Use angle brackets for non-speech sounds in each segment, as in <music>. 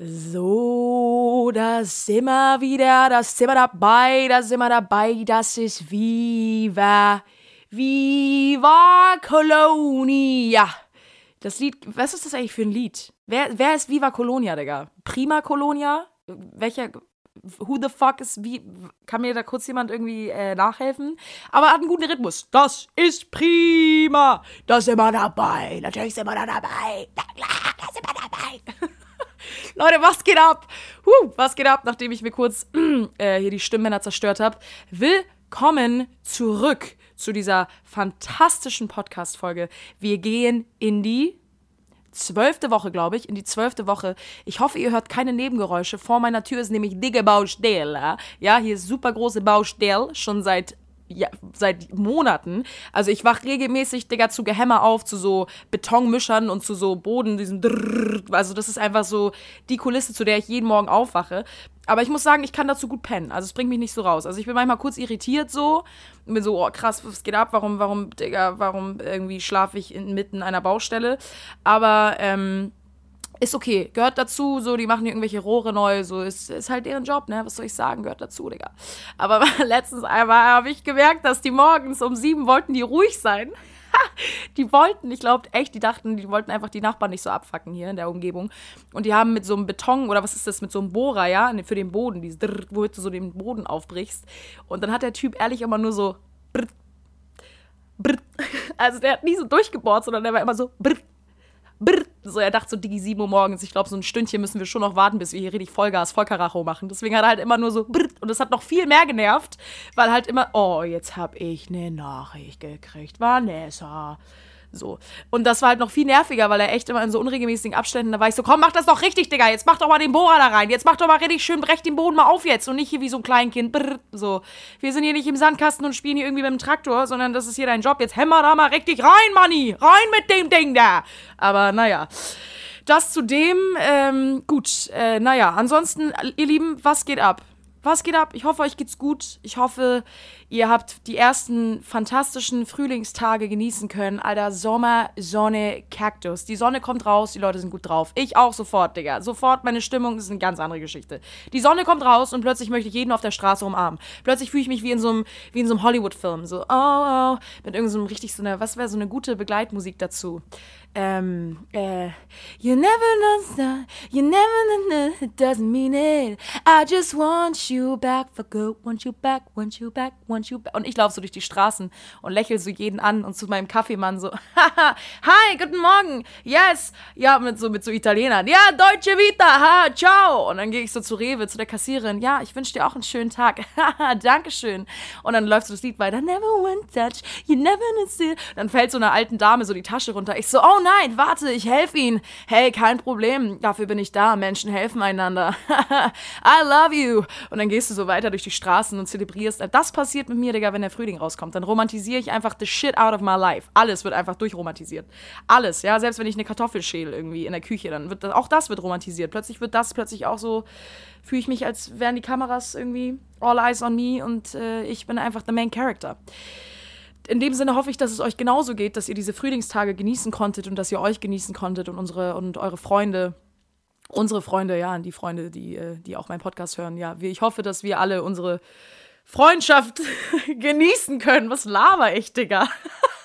So, da sind wir wieder, da sind wir dabei, da sind wir dabei, das ist Viva, Viva Colonia. Das Lied, was ist das eigentlich für ein Lied? Wer, wer ist Viva Colonia, Digga? Prima Colonia? Welcher, who the fuck ist, wie, kann mir da kurz jemand irgendwie äh, nachhelfen? Aber hat einen guten Rhythmus. Das ist prima. Da sind wir dabei. Natürlich sind wir da dabei. Klar, da sind wir dabei. <laughs> Leute, was geht ab? Huh, was geht ab, nachdem ich mir kurz <clears throat> äh, hier die Stimmbänder zerstört habe? Willkommen zurück zu dieser fantastischen Podcast-Folge. Wir gehen in die zwölfte Woche, glaube ich, in die zwölfte Woche. Ich hoffe, ihr hört keine Nebengeräusche. Vor meiner Tür ist nämlich dicke Baustelle. Ja, hier ist super große Baustelle, schon seit ja, seit Monaten. Also ich wach regelmäßig, Digga, zu Gehämmer auf, zu so Betonmischern und zu so Boden, diesem Drrrr. Also das ist einfach so die Kulisse, zu der ich jeden Morgen aufwache. Aber ich muss sagen, ich kann dazu gut pennen. Also es bringt mich nicht so raus. Also ich bin manchmal kurz irritiert so. Und bin so, oh krass, was geht ab? Warum, warum, Digga, warum irgendwie schlafe ich inmitten einer Baustelle? Aber, ähm, ist okay, gehört dazu, so, die machen irgendwelche Rohre neu, so, ist, ist halt deren Job, ne, was soll ich sagen, gehört dazu, Digga. Aber <laughs> letztens einmal habe ich gemerkt, dass die morgens um sieben wollten die ruhig sein. <laughs> die wollten, ich glaube echt, die dachten, die wollten einfach die Nachbarn nicht so abfacken hier in der Umgebung. Und die haben mit so einem Beton, oder was ist das, mit so einem Bohrer, ja, für den Boden, dieses wo du so den Boden aufbrichst. Und dann hat der Typ ehrlich immer nur so. Also der hat nie so durchgebohrt, sondern der war immer so brr. So, er dachte so, Digi, 7 Uhr morgens, ich glaube, so ein Stündchen müssen wir schon noch warten, bis wir hier richtig Vollgas, Vollkaracho machen. Deswegen hat er halt immer nur so brr. Und das hat noch viel mehr genervt, weil halt immer, oh, jetzt hab ich eine Nachricht gekriegt. Vanessa. So. Und das war halt noch viel nerviger, weil er echt immer in so unregelmäßigen Abständen, da war ich so, komm, mach das doch richtig, Digga, jetzt mach doch mal den Bohrer da rein, jetzt mach doch mal richtig schön, brech den Boden mal auf jetzt und nicht hier wie so ein Kleinkind, brr, so. Wir sind hier nicht im Sandkasten und spielen hier irgendwie mit dem Traktor, sondern das ist hier dein Job, jetzt hämmer da mal richtig rein, Manni, rein mit dem Ding da. Aber naja. Das zu dem, ähm, gut, äh, naja, ansonsten, ihr Lieben, was geht ab? Was geht ab? Ich hoffe, euch geht's gut. Ich hoffe, ihr habt die ersten fantastischen Frühlingstage genießen können. Alter, Sommer, Sonne, Kaktus. Die Sonne kommt raus, die Leute sind gut drauf. Ich auch sofort, Digga. Sofort, meine Stimmung ist eine ganz andere Geschichte. Die Sonne kommt raus und plötzlich möchte ich jeden auf der Straße umarmen. Plötzlich fühle ich mich wie in so einem, so einem Hollywood-Film. So, oh, oh, mit irgendeinem so richtig so einer, was wäre so eine gute Begleitmusik dazu? Ähm, äh, you never know, you never know, it doesn't mean it. I just want you back for good, want you back, want you back, want you back. Und ich laufe so durch die Straßen und lächle so jeden an und zu meinem Kaffeemann so, <laughs> hi, guten Morgen, yes, ja, mit so, mit so Italienern, ja, Deutsche Vita, ha, ciao. Und dann gehe ich so zu Rewe, zu der Kassiererin, ja, ich wünsche dir auch einen schönen Tag, <laughs> haha, Dankeschön. Und dann läuft so das Lied weiter, never one touch, you never know, Dann fällt so einer alten Dame so die Tasche runter, ich so, oh nein, warte, ich helfe Ihnen. Hey, kein Problem, dafür bin ich da. Menschen helfen einander. <laughs> I love you. Und dann gehst du so weiter durch die Straßen und zelebrierst. Das passiert mit mir, Digga, wenn der Frühling rauskommt. Dann romantisiere ich einfach the shit out of my life. Alles wird einfach durchromantisiert. Alles, ja. Selbst wenn ich eine Kartoffel schäle irgendwie in der Küche, dann wird das, auch das wird romantisiert. Plötzlich wird das plötzlich auch so, fühle ich mich, als wären die Kameras irgendwie all eyes on me und äh, ich bin einfach the main character in dem Sinne hoffe ich, dass es euch genauso geht, dass ihr diese Frühlingstage genießen konntet und dass ihr euch genießen konntet und unsere und eure Freunde, unsere Freunde, ja, die Freunde, die, äh, die auch meinen Podcast hören. Ja, ich hoffe, dass wir alle unsere Freundschaft <laughs> genießen können. Was laber ich, Digga? <laughs>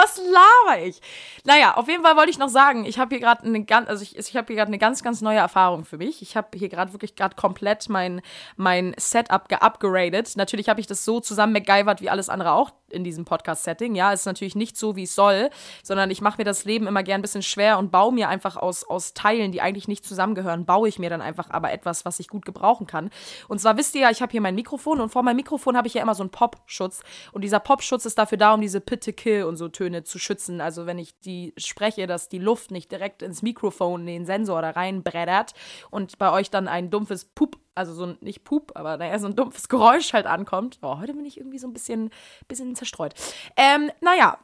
Was laber ich? Naja, auf jeden Fall wollte ich noch sagen, ich habe hier gerade eine ganz, also ich, ich habe hier gerade eine ganz, ganz neue Erfahrung für mich. Ich habe hier gerade wirklich gerade komplett mein, mein Setup geupgradet. Natürlich habe ich das so zusammen MacGyvert wie alles andere auch in diesem Podcast-Setting. Ja, ist natürlich nicht so, wie es soll, sondern ich mache mir das Leben immer gern ein bisschen schwer und baue mir einfach aus, aus Teilen, die eigentlich nicht zusammengehören, baue ich mir dann einfach aber etwas, was ich gut gebrauchen kann. Und zwar wisst ihr ja, ich habe hier mein Mikrofon und vor meinem Mikrofon habe ich ja immer so einen Popschutz. Und dieser Popschutz ist dafür da, um diese Pitte-Kill und so Töne zu schützen. Also wenn ich die spreche, dass die Luft nicht direkt ins Mikrofon, in den Sensor da reinbreddert und bei euch dann ein dumpfes Pup also so ein, nicht Pup, aber naja, so ein dumpfes Geräusch halt ankommt. Oh, heute bin ich irgendwie so ein bisschen, bisschen zerstreut. Ähm, naja,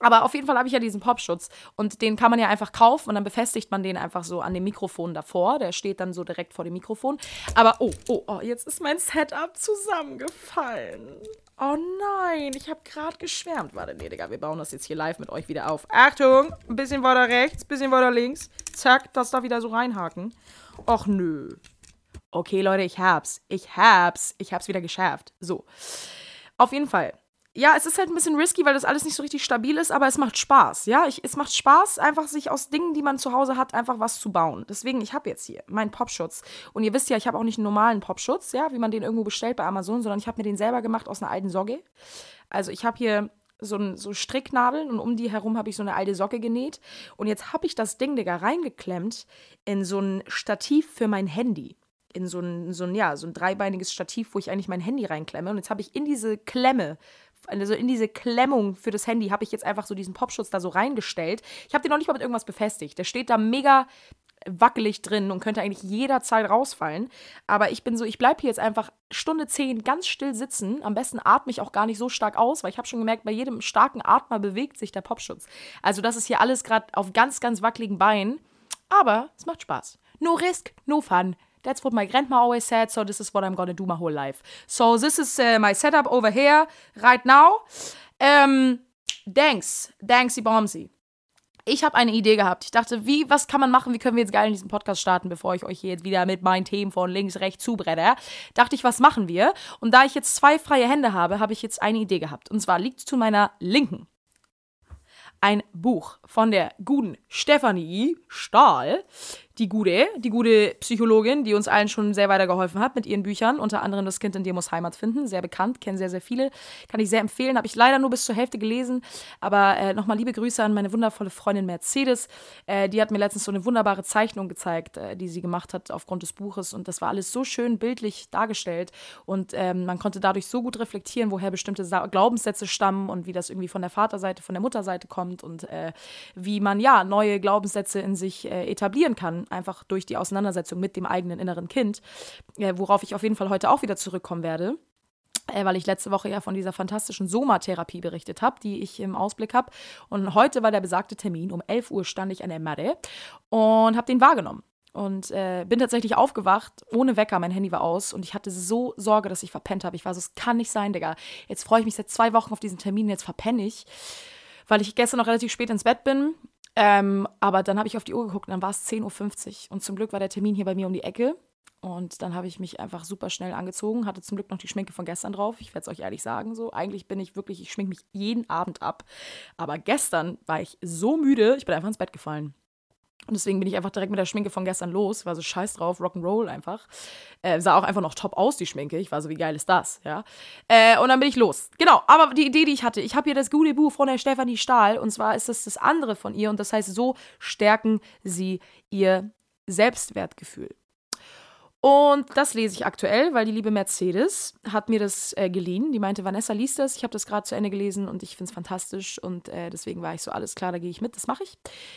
aber auf jeden Fall habe ich ja diesen Popschutz und den kann man ja einfach kaufen und dann befestigt man den einfach so an dem Mikrofon davor. Der steht dann so direkt vor dem Mikrofon. Aber oh, oh, oh, jetzt ist mein Setup zusammengefallen. Oh nein, ich habe gerade geschwärmt. Warte, nee, Digga, wir bauen das jetzt hier live mit euch wieder auf. Achtung, ein bisschen weiter rechts, ein bisschen weiter links. Zack, das da wieder so reinhaken. Och nö. Okay, Leute, ich hab's. Ich hab's. Ich hab's wieder geschärft. So. Auf jeden Fall ja, es ist halt ein bisschen risky, weil das alles nicht so richtig stabil ist, aber es macht Spaß. Ja, ich, es macht Spaß, einfach sich aus Dingen, die man zu Hause hat, einfach was zu bauen. Deswegen, ich habe jetzt hier meinen Popschutz. Und ihr wisst ja, ich habe auch nicht einen normalen Popschutz, ja, wie man den irgendwo bestellt bei Amazon, sondern ich habe mir den selber gemacht aus einer alten Socke. Also ich habe hier so, ein, so Stricknadeln und um die herum habe ich so eine alte Socke genäht. Und jetzt habe ich das Ding, Digga, reingeklemmt in so ein Stativ für mein Handy in so ein, so ein, ja, so ein dreibeiniges Stativ, wo ich eigentlich mein Handy reinklemme. Und jetzt habe ich in diese Klemme also in diese Klemmung für das Handy habe ich jetzt einfach so diesen Popschutz da so reingestellt. Ich habe den noch nicht mal mit irgendwas befestigt. Der steht da mega wackelig drin und könnte eigentlich jederzeit rausfallen. Aber ich bin so, ich bleibe hier jetzt einfach Stunde 10 ganz still sitzen. Am besten atme ich auch gar nicht so stark aus, weil ich habe schon gemerkt, bei jedem starken Atmer bewegt sich der Popschutz. Also das ist hier alles gerade auf ganz, ganz wackeligen Beinen. Aber es macht Spaß. No risk, no fun. That's what my grandma always said, so this is what I'm gonna do my whole life. So this is uh, my setup over here right now. Ähm, thanks, thanksy bombsy. Ich habe eine Idee gehabt. Ich dachte, wie, was kann man machen? Wie können wir jetzt geil in diesen Podcast starten, bevor ich euch hier jetzt wieder mit meinen Themen von links, rechts zubrette? Dachte ich, was machen wir? Und da ich jetzt zwei freie Hände habe, habe ich jetzt eine Idee gehabt. Und zwar liegt zu meiner Linken ein Buch von der guten Stefanie Stahl die gute, die gute Psychologin, die uns allen schon sehr weitergeholfen hat mit ihren Büchern, unter anderem Das Kind in dir muss Heimat finden, sehr bekannt, kennen sehr, sehr viele, kann ich sehr empfehlen, habe ich leider nur bis zur Hälfte gelesen, aber äh, nochmal liebe Grüße an meine wundervolle Freundin Mercedes, äh, die hat mir letztens so eine wunderbare Zeichnung gezeigt, äh, die sie gemacht hat aufgrund des Buches. Und das war alles so schön bildlich dargestellt. Und ähm, man konnte dadurch so gut reflektieren, woher bestimmte Sa Glaubenssätze stammen und wie das irgendwie von der Vaterseite, von der Mutterseite kommt und äh, wie man ja neue Glaubenssätze in sich äh, etablieren kann einfach durch die Auseinandersetzung mit dem eigenen inneren Kind, äh, worauf ich auf jeden Fall heute auch wieder zurückkommen werde äh, weil ich letzte Woche ja von dieser fantastischen Soma-Therapie berichtet habe, die ich im Ausblick habe. Und heute war der besagte Termin. Um 11 Uhr stand ich an der Matte und habe den wahrgenommen. Und äh, bin tatsächlich aufgewacht, ohne Wecker, mein Handy war aus und ich hatte so Sorge, dass ich verpennt habe. Ich war so, es kann nicht sein, Digga. Jetzt freue ich mich seit zwei Wochen auf diesen Termin, jetzt verpenne ich, weil ich gestern noch relativ spät ins Bett bin ähm, aber dann habe ich auf die Uhr geguckt und dann war es 10.50 Uhr. Und zum Glück war der Termin hier bei mir um die Ecke. Und dann habe ich mich einfach super schnell angezogen, hatte zum Glück noch die Schminke von gestern drauf. Ich werde es euch ehrlich sagen, so. Eigentlich bin ich wirklich, ich schminke mich jeden Abend ab. Aber gestern war ich so müde, ich bin einfach ins Bett gefallen. Und deswegen bin ich einfach direkt mit der Schminke von gestern los. War so scheiß drauf, Rock'n'Roll einfach. Äh, sah auch einfach noch top aus, die Schminke. Ich war so, wie geil ist das, ja. Äh, und dann bin ich los. Genau, aber die Idee, die ich hatte, ich habe hier das gute Buch von der Stefanie Stahl. Und zwar ist das das andere von ihr. Und das heißt, so stärken sie ihr Selbstwertgefühl. Und das lese ich aktuell, weil die liebe Mercedes hat mir das äh, geliehen. Die meinte, Vanessa liest das. Ich habe das gerade zu Ende gelesen und ich finde es fantastisch. Und äh, deswegen war ich so, alles klar, da gehe ich mit. Das mache ich.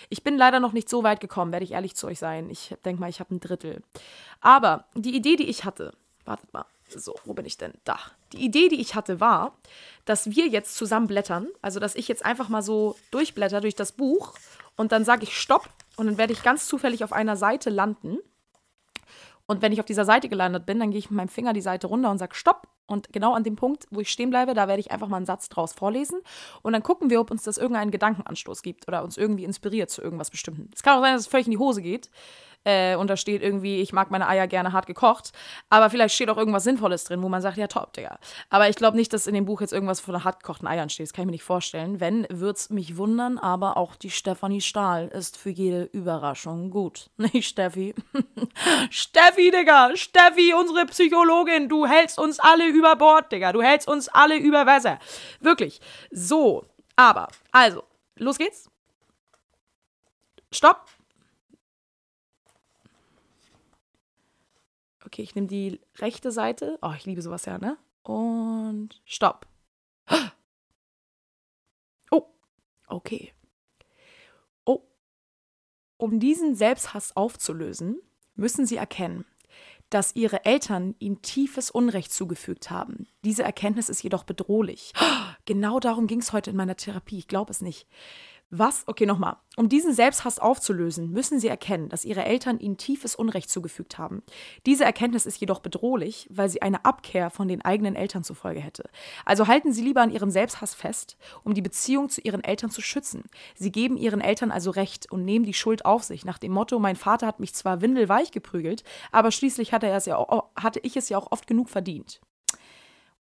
Ich bin leider noch nicht so weit gekommen, werde ich ehrlich zu euch sein. Ich denke mal, ich habe ein Drittel. Aber die Idee, die ich hatte, wartet mal. So, wo bin ich denn? Da. Die Idee, die ich hatte, war, dass wir jetzt zusammen blättern. Also, dass ich jetzt einfach mal so durchblätter durch das Buch und dann sage ich Stopp und dann werde ich ganz zufällig auf einer Seite landen und wenn ich auf dieser Seite gelandet bin, dann gehe ich mit meinem Finger die Seite runter und sage Stopp. Und genau an dem Punkt, wo ich stehen bleibe, da werde ich einfach mal einen Satz draus vorlesen. Und dann gucken wir, ob uns das irgendeinen Gedankenanstoß gibt oder uns irgendwie inspiriert zu irgendwas Bestimmten. Es kann auch sein, dass es völlig in die Hose geht äh, und da steht irgendwie, ich mag meine Eier gerne hart gekocht. Aber vielleicht steht auch irgendwas Sinnvolles drin, wo man sagt, ja, top, Digga. Aber ich glaube nicht, dass in dem Buch jetzt irgendwas von hart gekochten Eiern steht. Das kann ich mir nicht vorstellen. Wenn, würde es mich wundern, aber auch die Stefanie Stahl ist für jede Überraschung gut. <laughs> Nicht Steffi. <laughs> Steffi, Digga. Steffi, unsere Psychologin. Du hältst uns alle über Bord, Digga. Du hältst uns alle über Wasser. Wirklich. So. Aber, also, los geht's. Stopp. Okay, ich nehme die rechte Seite. Oh, ich liebe sowas ja, ne? Und stopp. <gasps> Oh, okay. Oh. Um diesen Selbsthass aufzulösen, müssen Sie erkennen, dass Ihre Eltern Ihnen tiefes Unrecht zugefügt haben. Diese Erkenntnis ist jedoch bedrohlich. <gasps> Genau darum ging es heute in meiner Therapie. Ich glaube es nicht. Was? Okay, nochmal. Um diesen Selbsthass aufzulösen, müssen sie erkennen, dass ihre Eltern ihnen tiefes Unrecht zugefügt haben. Diese Erkenntnis ist jedoch bedrohlich, weil sie eine Abkehr von den eigenen Eltern zur Folge hätte. Also halten sie lieber an ihrem Selbsthass fest, um die Beziehung zu ihren Eltern zu schützen. Sie geben ihren Eltern also Recht und nehmen die Schuld auf sich, nach dem Motto: Mein Vater hat mich zwar windelweich geprügelt, aber schließlich hatte, ja hatte ich es ja auch oft genug verdient.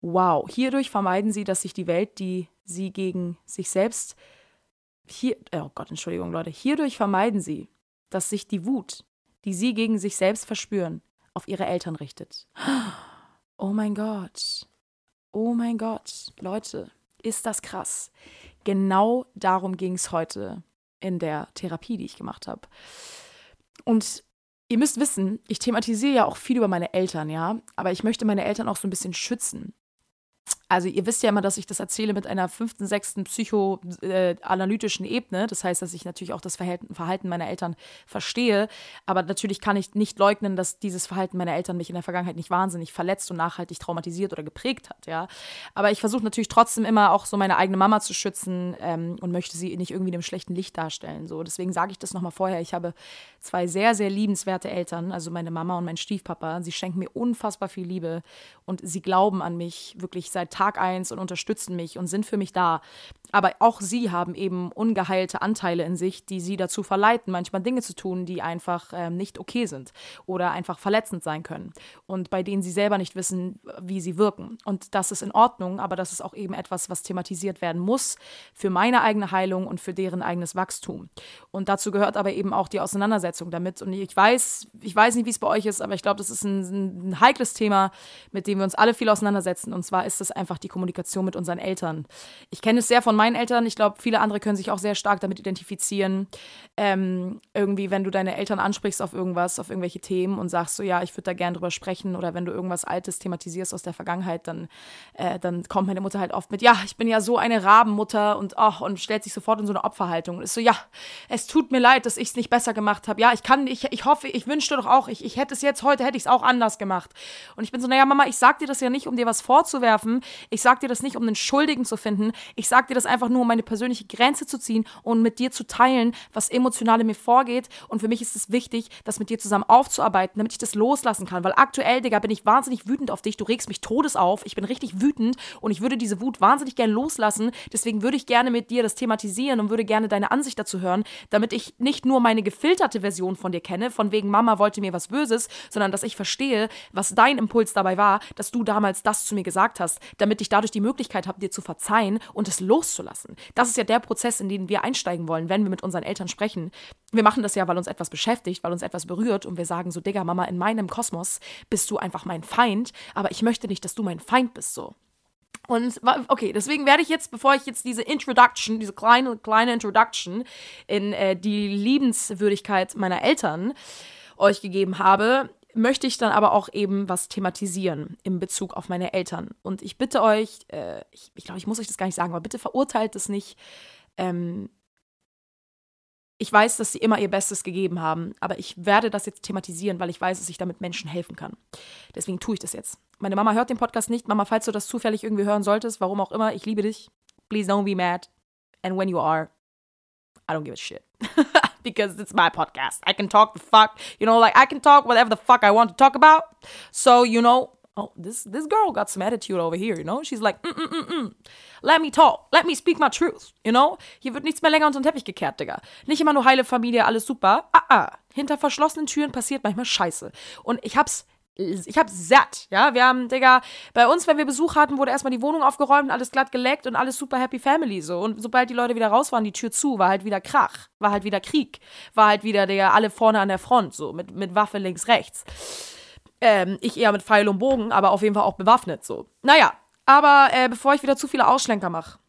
Wow, hierdurch vermeiden sie, dass sich die Welt, die sie gegen sich selbst hier, oh Gott, Entschuldigung, Leute, hierdurch vermeiden sie, dass sich die Wut, die sie gegen sich selbst verspüren, auf ihre Eltern richtet. Oh mein Gott. Oh mein Gott. Leute, ist das krass. Genau darum ging es heute in der Therapie, die ich gemacht habe. Und ihr müsst wissen, ich thematisiere ja auch viel über meine Eltern, ja, aber ich möchte meine Eltern auch so ein bisschen schützen. Also ihr wisst ja immer, dass ich das erzähle mit einer fünften, sechsten psychoanalytischen äh, Ebene. Das heißt, dass ich natürlich auch das Verhalten, meiner Eltern verstehe. Aber natürlich kann ich nicht leugnen, dass dieses Verhalten meiner Eltern mich in der Vergangenheit nicht wahnsinnig verletzt und nachhaltig traumatisiert oder geprägt hat. Ja? Aber ich versuche natürlich trotzdem immer auch so meine eigene Mama zu schützen ähm, und möchte sie nicht irgendwie in einem schlechten Licht darstellen. So. Deswegen sage ich das nochmal vorher. Ich habe zwei sehr, sehr liebenswerte Eltern, also meine Mama und mein Stiefpapa. Sie schenken mir unfassbar viel Liebe und sie glauben an mich wirklich seit Tag eins und unterstützen mich und sind für mich da. Aber auch sie haben eben ungeheilte Anteile in sich, die sie dazu verleiten, manchmal Dinge zu tun, die einfach ähm, nicht okay sind oder einfach verletzend sein können und bei denen sie selber nicht wissen, wie sie wirken. Und das ist in Ordnung, aber das ist auch eben etwas, was thematisiert werden muss für meine eigene Heilung und für deren eigenes Wachstum. Und dazu gehört aber eben auch die Auseinandersetzung damit. Und ich weiß, ich weiß nicht, wie es bei euch ist, aber ich glaube, das ist ein, ein heikles Thema, mit dem wir uns alle viel auseinandersetzen. Und zwar ist es einfach die Kommunikation mit unseren Eltern. Ich kenne es sehr von meinen Eltern. Ich glaube, viele andere können sich auch sehr stark damit identifizieren. Ähm, irgendwie, wenn du deine Eltern ansprichst auf irgendwas, auf irgendwelche Themen und sagst so, ja, ich würde da gerne drüber sprechen oder wenn du irgendwas Altes thematisierst aus der Vergangenheit, dann, äh, dann kommt meine Mutter halt oft mit, ja, ich bin ja so eine Rabenmutter und, oh, und stellt sich sofort in so eine Opferhaltung und ist so, ja, es tut mir leid, dass ich es nicht besser gemacht habe. Ja, ich kann, ich, ich hoffe, ich wünschte doch auch, ich, ich hätte es jetzt, heute hätte ich es auch anders gemacht. Und ich bin so, naja, Mama, ich sag dir das ja nicht, um dir was vorzuwerfen. Ich sag dir das nicht, um einen Schuldigen zu finden. Ich sag dir das einfach nur, um meine persönliche Grenze zu ziehen und mit dir zu teilen, was emotional in mir vorgeht. Und für mich ist es wichtig, das mit dir zusammen aufzuarbeiten, damit ich das loslassen kann. Weil aktuell, Digga, bin ich wahnsinnig wütend auf dich. Du regst mich todes auf. Ich bin richtig wütend und ich würde diese Wut wahnsinnig gerne loslassen. Deswegen würde ich gerne mit dir das thematisieren und würde gerne deine Ansicht dazu hören, damit ich nicht nur meine gefilterte Version von dir kenne, von wegen Mama wollte mir was Böses, sondern dass ich verstehe, was dein Impuls dabei war, dass du damals das zu mir gesagt hast, damit ich dadurch die Möglichkeit habe, dir zu verzeihen und es loszulassen. Das ist ja der Prozess, in den wir einsteigen wollen, wenn wir mit unseren Eltern sprechen. Wir machen das ja, weil uns etwas beschäftigt, weil uns etwas berührt und wir sagen so, Digga, Mama, in meinem Kosmos bist du einfach mein Feind, aber ich möchte nicht, dass du mein Feind bist so. Und okay, deswegen werde ich jetzt, bevor ich jetzt diese Introduction, diese kleine, kleine Introduction in äh, die Liebenswürdigkeit meiner Eltern euch gegeben habe, möchte ich dann aber auch eben was thematisieren in Bezug auf meine Eltern. Und ich bitte euch, äh, ich, ich glaube, ich muss euch das gar nicht sagen, aber bitte verurteilt es nicht. Ähm, ich weiß, dass sie immer ihr Bestes gegeben haben, aber ich werde das jetzt thematisieren, weil ich weiß, dass ich damit Menschen helfen kann. Deswegen tue ich das jetzt. Meine Mama hört den Podcast nicht. Mama, falls du das zufällig irgendwie hören solltest, warum auch immer, ich liebe dich. Please don't be mad. And when you are, I don't give a shit. <laughs> because it's my podcast. I can talk the fuck, you know, like I can talk whatever the fuck I want to talk about. So, you know, oh, this this girl got some attitude over here, you know? She's like, mm, mm, mm, mm. let me talk, let me speak my truth, you know? Hier wird nichts mehr länger unter den Teppich gekehrt, Digga. Nicht immer nur heile Familie, alles super. Ah, ah. Hinter verschlossenen Türen passiert manchmal Scheiße. Und ich hab's ich hab satt, ja. Wir haben, Digga, bei uns, wenn wir Besuch hatten, wurde erstmal die Wohnung aufgeräumt, alles glatt geleckt und alles super happy family so. Und sobald die Leute wieder raus waren, die Tür zu, war halt wieder Krach, war halt wieder Krieg, war halt wieder, Digga, alle vorne an der Front, so, mit, mit Waffe links, rechts. Ähm, ich eher mit Pfeil und Bogen, aber auf jeden Fall auch bewaffnet, so. Naja, aber äh, bevor ich wieder zu viele Ausschlenker mache,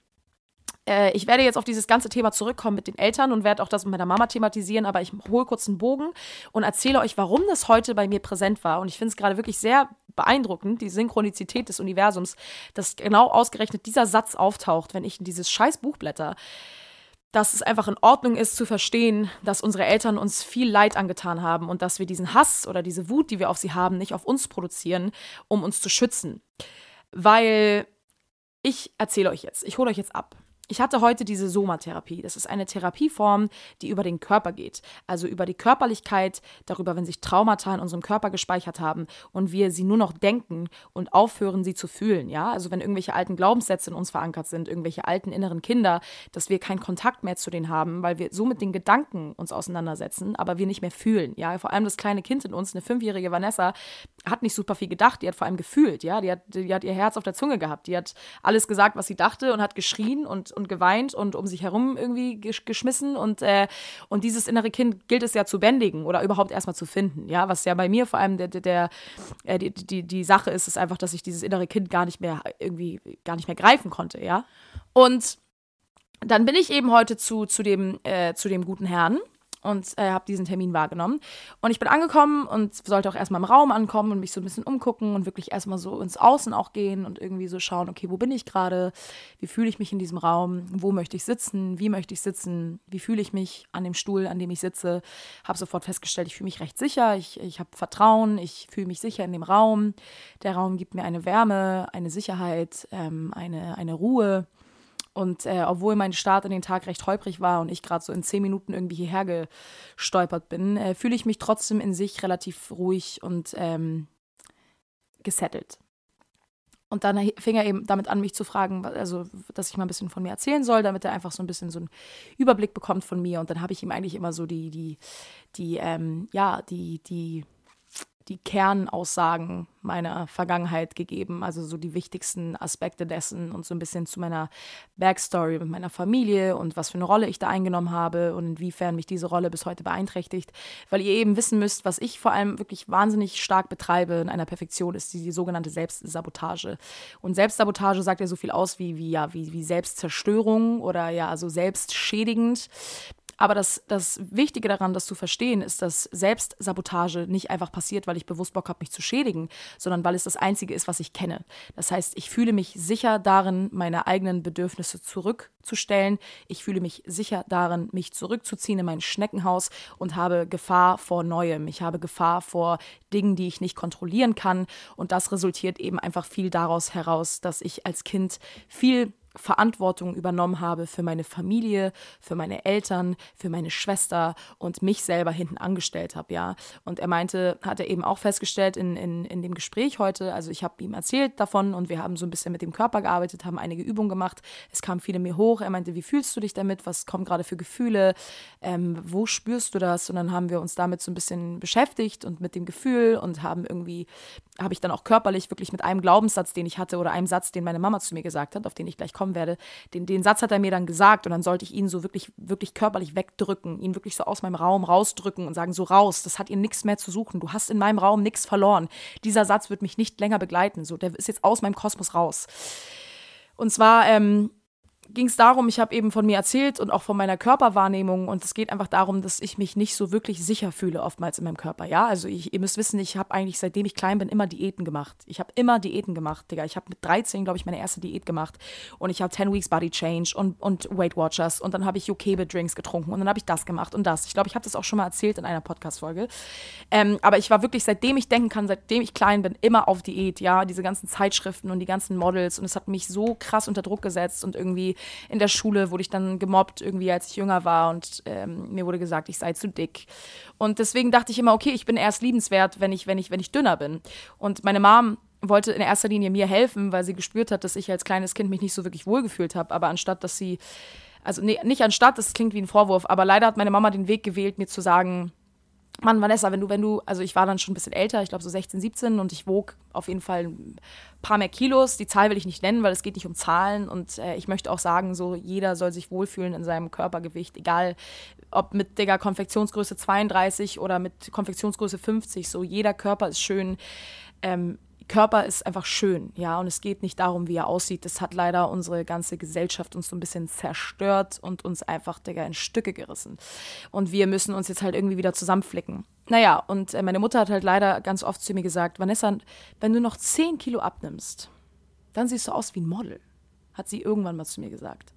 äh, ich werde jetzt auf dieses ganze Thema zurückkommen mit den Eltern und werde auch das mit meiner Mama thematisieren, aber ich hole kurz einen Bogen und erzähle euch, warum das heute bei mir präsent war. Und ich finde es gerade wirklich sehr beeindruckend, die Synchronizität des Universums, dass genau ausgerechnet dieser Satz auftaucht, wenn ich in dieses scheiß Buch blätter dass es einfach in Ordnung ist zu verstehen, dass unsere Eltern uns viel Leid angetan haben und dass wir diesen Hass oder diese Wut, die wir auf sie haben, nicht auf uns produzieren, um uns zu schützen. Weil ich erzähle euch jetzt, ich hole euch jetzt ab. Ich hatte heute diese Somatherapie. Das ist eine Therapieform, die über den Körper geht. Also über die Körperlichkeit, darüber, wenn sich Traumata in unserem Körper gespeichert haben und wir sie nur noch denken und aufhören, sie zu fühlen. Ja, also wenn irgendwelche alten Glaubenssätze in uns verankert sind, irgendwelche alten inneren Kinder, dass wir keinen Kontakt mehr zu denen haben, weil wir so mit den Gedanken uns auseinandersetzen, aber wir nicht mehr fühlen. Ja, vor allem das kleine Kind in uns, eine fünfjährige Vanessa, hat nicht super viel gedacht, die hat vor allem gefühlt. Ja, die hat, die hat ihr Herz auf der Zunge gehabt, die hat alles gesagt, was sie dachte und hat geschrien und und geweint und um sich herum irgendwie geschmissen. Und, äh, und dieses innere Kind gilt es ja zu bändigen oder überhaupt erstmal zu finden. Ja, was ja bei mir vor allem der, der, der äh, die, die, die Sache ist, ist einfach, dass ich dieses innere Kind gar nicht mehr irgendwie gar nicht mehr greifen konnte, ja. Und dann bin ich eben heute zu, zu, dem, äh, zu dem guten Herrn und äh, habe diesen Termin wahrgenommen. Und ich bin angekommen und sollte auch erstmal im Raum ankommen und mich so ein bisschen umgucken und wirklich erstmal so ins Außen auch gehen und irgendwie so schauen, okay, wo bin ich gerade? Wie fühle ich mich in diesem Raum? Wo möchte ich sitzen? Wie möchte ich sitzen? Wie fühle ich mich an dem Stuhl, an dem ich sitze? Habe sofort festgestellt, ich fühle mich recht sicher, ich, ich habe Vertrauen, ich fühle mich sicher in dem Raum. Der Raum gibt mir eine Wärme, eine Sicherheit, ähm, eine, eine Ruhe. Und äh, obwohl mein Start in den Tag recht holprig war und ich gerade so in zehn Minuten irgendwie hierher gestolpert bin, äh, fühle ich mich trotzdem in sich relativ ruhig und ähm, gesettelt. Und dann fing er eben damit an, mich zu fragen, also, dass ich mal ein bisschen von mir erzählen soll, damit er einfach so ein bisschen so einen Überblick bekommt von mir. Und dann habe ich ihm eigentlich immer so die, die, die, ähm, ja, die, die die Kernaussagen meiner Vergangenheit gegeben, also so die wichtigsten Aspekte dessen und so ein bisschen zu meiner Backstory mit meiner Familie und was für eine Rolle ich da eingenommen habe und inwiefern mich diese Rolle bis heute beeinträchtigt, weil ihr eben wissen müsst, was ich vor allem wirklich wahnsinnig stark betreibe in einer Perfektion ist die, die sogenannte Selbstsabotage. Und Selbstsabotage sagt ja so viel aus wie, wie, ja, wie, wie Selbstzerstörung oder ja, so selbstschädigend. Aber das, das Wichtige daran, das zu verstehen, ist, dass Selbstsabotage nicht einfach passiert, weil ich bewusst Bock habe, mich zu schädigen, sondern weil es das Einzige ist, was ich kenne. Das heißt, ich fühle mich sicher darin, meine eigenen Bedürfnisse zurückzustellen. Ich fühle mich sicher darin, mich zurückzuziehen in mein Schneckenhaus und habe Gefahr vor Neuem. Ich habe Gefahr vor Dingen, die ich nicht kontrollieren kann. Und das resultiert eben einfach viel daraus heraus, dass ich als Kind viel Verantwortung übernommen habe für meine Familie, für meine Eltern, für meine Schwester und mich selber hinten angestellt habe, ja. Und er meinte, hat er eben auch festgestellt in, in, in dem Gespräch heute, also ich habe ihm erzählt davon und wir haben so ein bisschen mit dem Körper gearbeitet, haben einige Übungen gemacht. Es kam viele mir hoch. Er meinte, wie fühlst du dich damit? Was kommen gerade für Gefühle? Ähm, wo spürst du das? Und dann haben wir uns damit so ein bisschen beschäftigt und mit dem Gefühl und haben irgendwie, habe ich dann auch körperlich wirklich mit einem Glaubenssatz, den ich hatte oder einem Satz, den meine Mama zu mir gesagt hat, auf den ich gleich kommen werde. Den, den Satz hat er mir dann gesagt und dann sollte ich ihn so wirklich, wirklich körperlich wegdrücken, ihn wirklich so aus meinem Raum rausdrücken und sagen, so raus, das hat ihr nichts mehr zu suchen. Du hast in meinem Raum nichts verloren. Dieser Satz wird mich nicht länger begleiten. So, der ist jetzt aus meinem Kosmos raus. Und zwar ähm, ging es darum, ich habe eben von mir erzählt und auch von meiner Körperwahrnehmung und es geht einfach darum, dass ich mich nicht so wirklich sicher fühle oftmals in meinem Körper. Ja, also ich, ihr müsst wissen, ich habe eigentlich seitdem ich klein bin immer Diäten gemacht. Ich habe immer Diäten gemacht, Digga. Ich habe mit 13, glaube ich, meine erste Diät gemacht und ich habe 10 Weeks Body Change und, und Weight Watchers und dann habe ich Yokebe Drinks getrunken und dann habe ich das gemacht und das. Ich glaube, ich habe das auch schon mal erzählt in einer Podcast-Folge. Ähm, aber ich war wirklich, seitdem ich denken kann, seitdem ich klein bin, immer auf Diät. Ja, diese ganzen Zeitschriften und die ganzen Models und es hat mich so krass unter Druck gesetzt und irgendwie in der Schule wurde ich dann gemobbt, irgendwie als ich jünger war und ähm, mir wurde gesagt, ich sei zu dick. Und deswegen dachte ich immer, okay, ich bin erst liebenswert, wenn ich, wenn ich, wenn ich dünner bin. Und meine Mom wollte in erster Linie mir helfen, weil sie gespürt hat, dass ich als kleines Kind mich nicht so wirklich wohlgefühlt habe. Aber anstatt, dass sie, also nee, nicht anstatt, das klingt wie ein Vorwurf, aber leider hat meine Mama den Weg gewählt, mir zu sagen, Mann, Vanessa, wenn du, wenn du, also ich war dann schon ein bisschen älter, ich glaube so 16, 17 und ich wog auf jeden Fall ein paar mehr Kilos. Die Zahl will ich nicht nennen, weil es geht nicht um Zahlen und äh, ich möchte auch sagen, so jeder soll sich wohlfühlen in seinem Körpergewicht, egal ob mit Digga Konfektionsgröße 32 oder mit Konfektionsgröße 50, so jeder Körper ist schön. Ähm, Körper ist einfach schön, ja, und es geht nicht darum, wie er aussieht. Das hat leider unsere ganze Gesellschaft uns so ein bisschen zerstört und uns einfach, Digga, in Stücke gerissen. Und wir müssen uns jetzt halt irgendwie wieder zusammenflicken. Naja, und äh, meine Mutter hat halt leider ganz oft zu mir gesagt, Vanessa, wenn du noch 10 Kilo abnimmst, dann siehst du aus wie ein Model, hat sie irgendwann mal zu mir gesagt.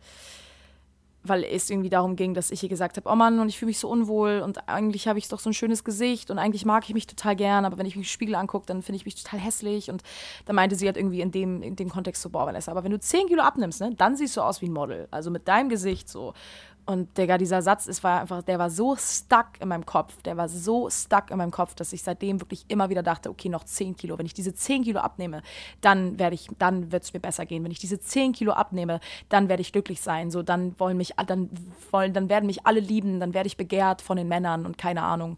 Weil es irgendwie darum ging, dass ich ihr gesagt habe, oh Mann, und ich fühle mich so unwohl und eigentlich habe ich doch so ein schönes Gesicht und eigentlich mag ich mich total gern, aber wenn ich mich im Spiegel angucke, dann finde ich mich total hässlich. Und da meinte sie halt irgendwie in dem, in dem Kontext so, boah, Vanessa, aber wenn du 10 Kilo abnimmst, ne, dann siehst du aus wie ein Model, also mit deinem Gesicht so und Digga, dieser Satz, es war einfach, der war so stuck in meinem Kopf, der war so stuck in meinem Kopf, dass ich seitdem wirklich immer wieder dachte, okay, noch 10 Kilo. Wenn ich diese 10 Kilo abnehme, dann werde ich, dann wird es mir besser gehen. Wenn ich diese 10 Kilo abnehme, dann werde ich glücklich sein. So, dann wollen mich, dann wollen, dann werden mich alle lieben, dann werde ich begehrt von den Männern und keine Ahnung.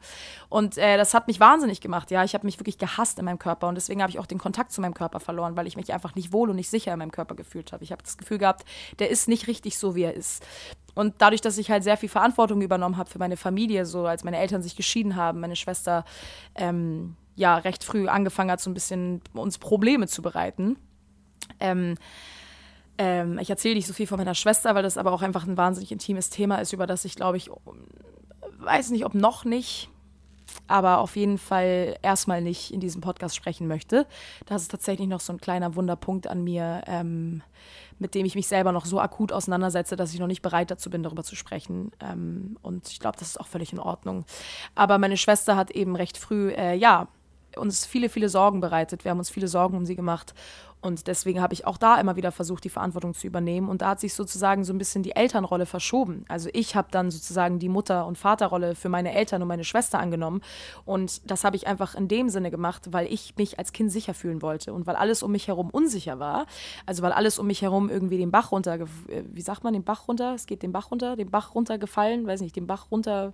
Und äh, das hat mich wahnsinnig gemacht, ja. Ich habe mich wirklich gehasst in meinem Körper und deswegen habe ich auch den Kontakt zu meinem Körper verloren, weil ich mich einfach nicht wohl und nicht sicher in meinem Körper gefühlt habe. Ich habe das Gefühl gehabt, der ist nicht richtig so, wie er ist. Und dadurch, dass ich halt sehr viel Verantwortung übernommen habe für meine Familie, so als meine Eltern sich geschieden haben, meine Schwester ähm, ja recht früh angefangen hat, so ein bisschen uns Probleme zu bereiten. Ähm, ähm, ich erzähle nicht so viel von meiner Schwester, weil das aber auch einfach ein wahnsinnig intimes Thema ist, über das ich, glaube ich, weiß nicht, ob noch nicht, aber auf jeden Fall erstmal nicht in diesem Podcast sprechen möchte. Das ist tatsächlich noch so ein kleiner Wunderpunkt an mir, ähm, mit dem ich mich selber noch so akut auseinandersetze, dass ich noch nicht bereit dazu bin, darüber zu sprechen. Ähm, und ich glaube, das ist auch völlig in Ordnung. Aber meine Schwester hat eben recht früh, äh, ja, uns viele, viele Sorgen bereitet. Wir haben uns viele Sorgen um sie gemacht. Und deswegen habe ich auch da immer wieder versucht, die Verantwortung zu übernehmen. Und da hat sich sozusagen so ein bisschen die Elternrolle verschoben. Also ich habe dann sozusagen die Mutter- und Vaterrolle für meine Eltern und meine Schwester angenommen. Und das habe ich einfach in dem Sinne gemacht, weil ich mich als Kind sicher fühlen wollte und weil alles um mich herum unsicher war. Also weil alles um mich herum irgendwie den Bach runter, äh, wie sagt man, den Bach runter? Es geht den Bach runter, den Bach runtergefallen, weiß nicht, den Bach runter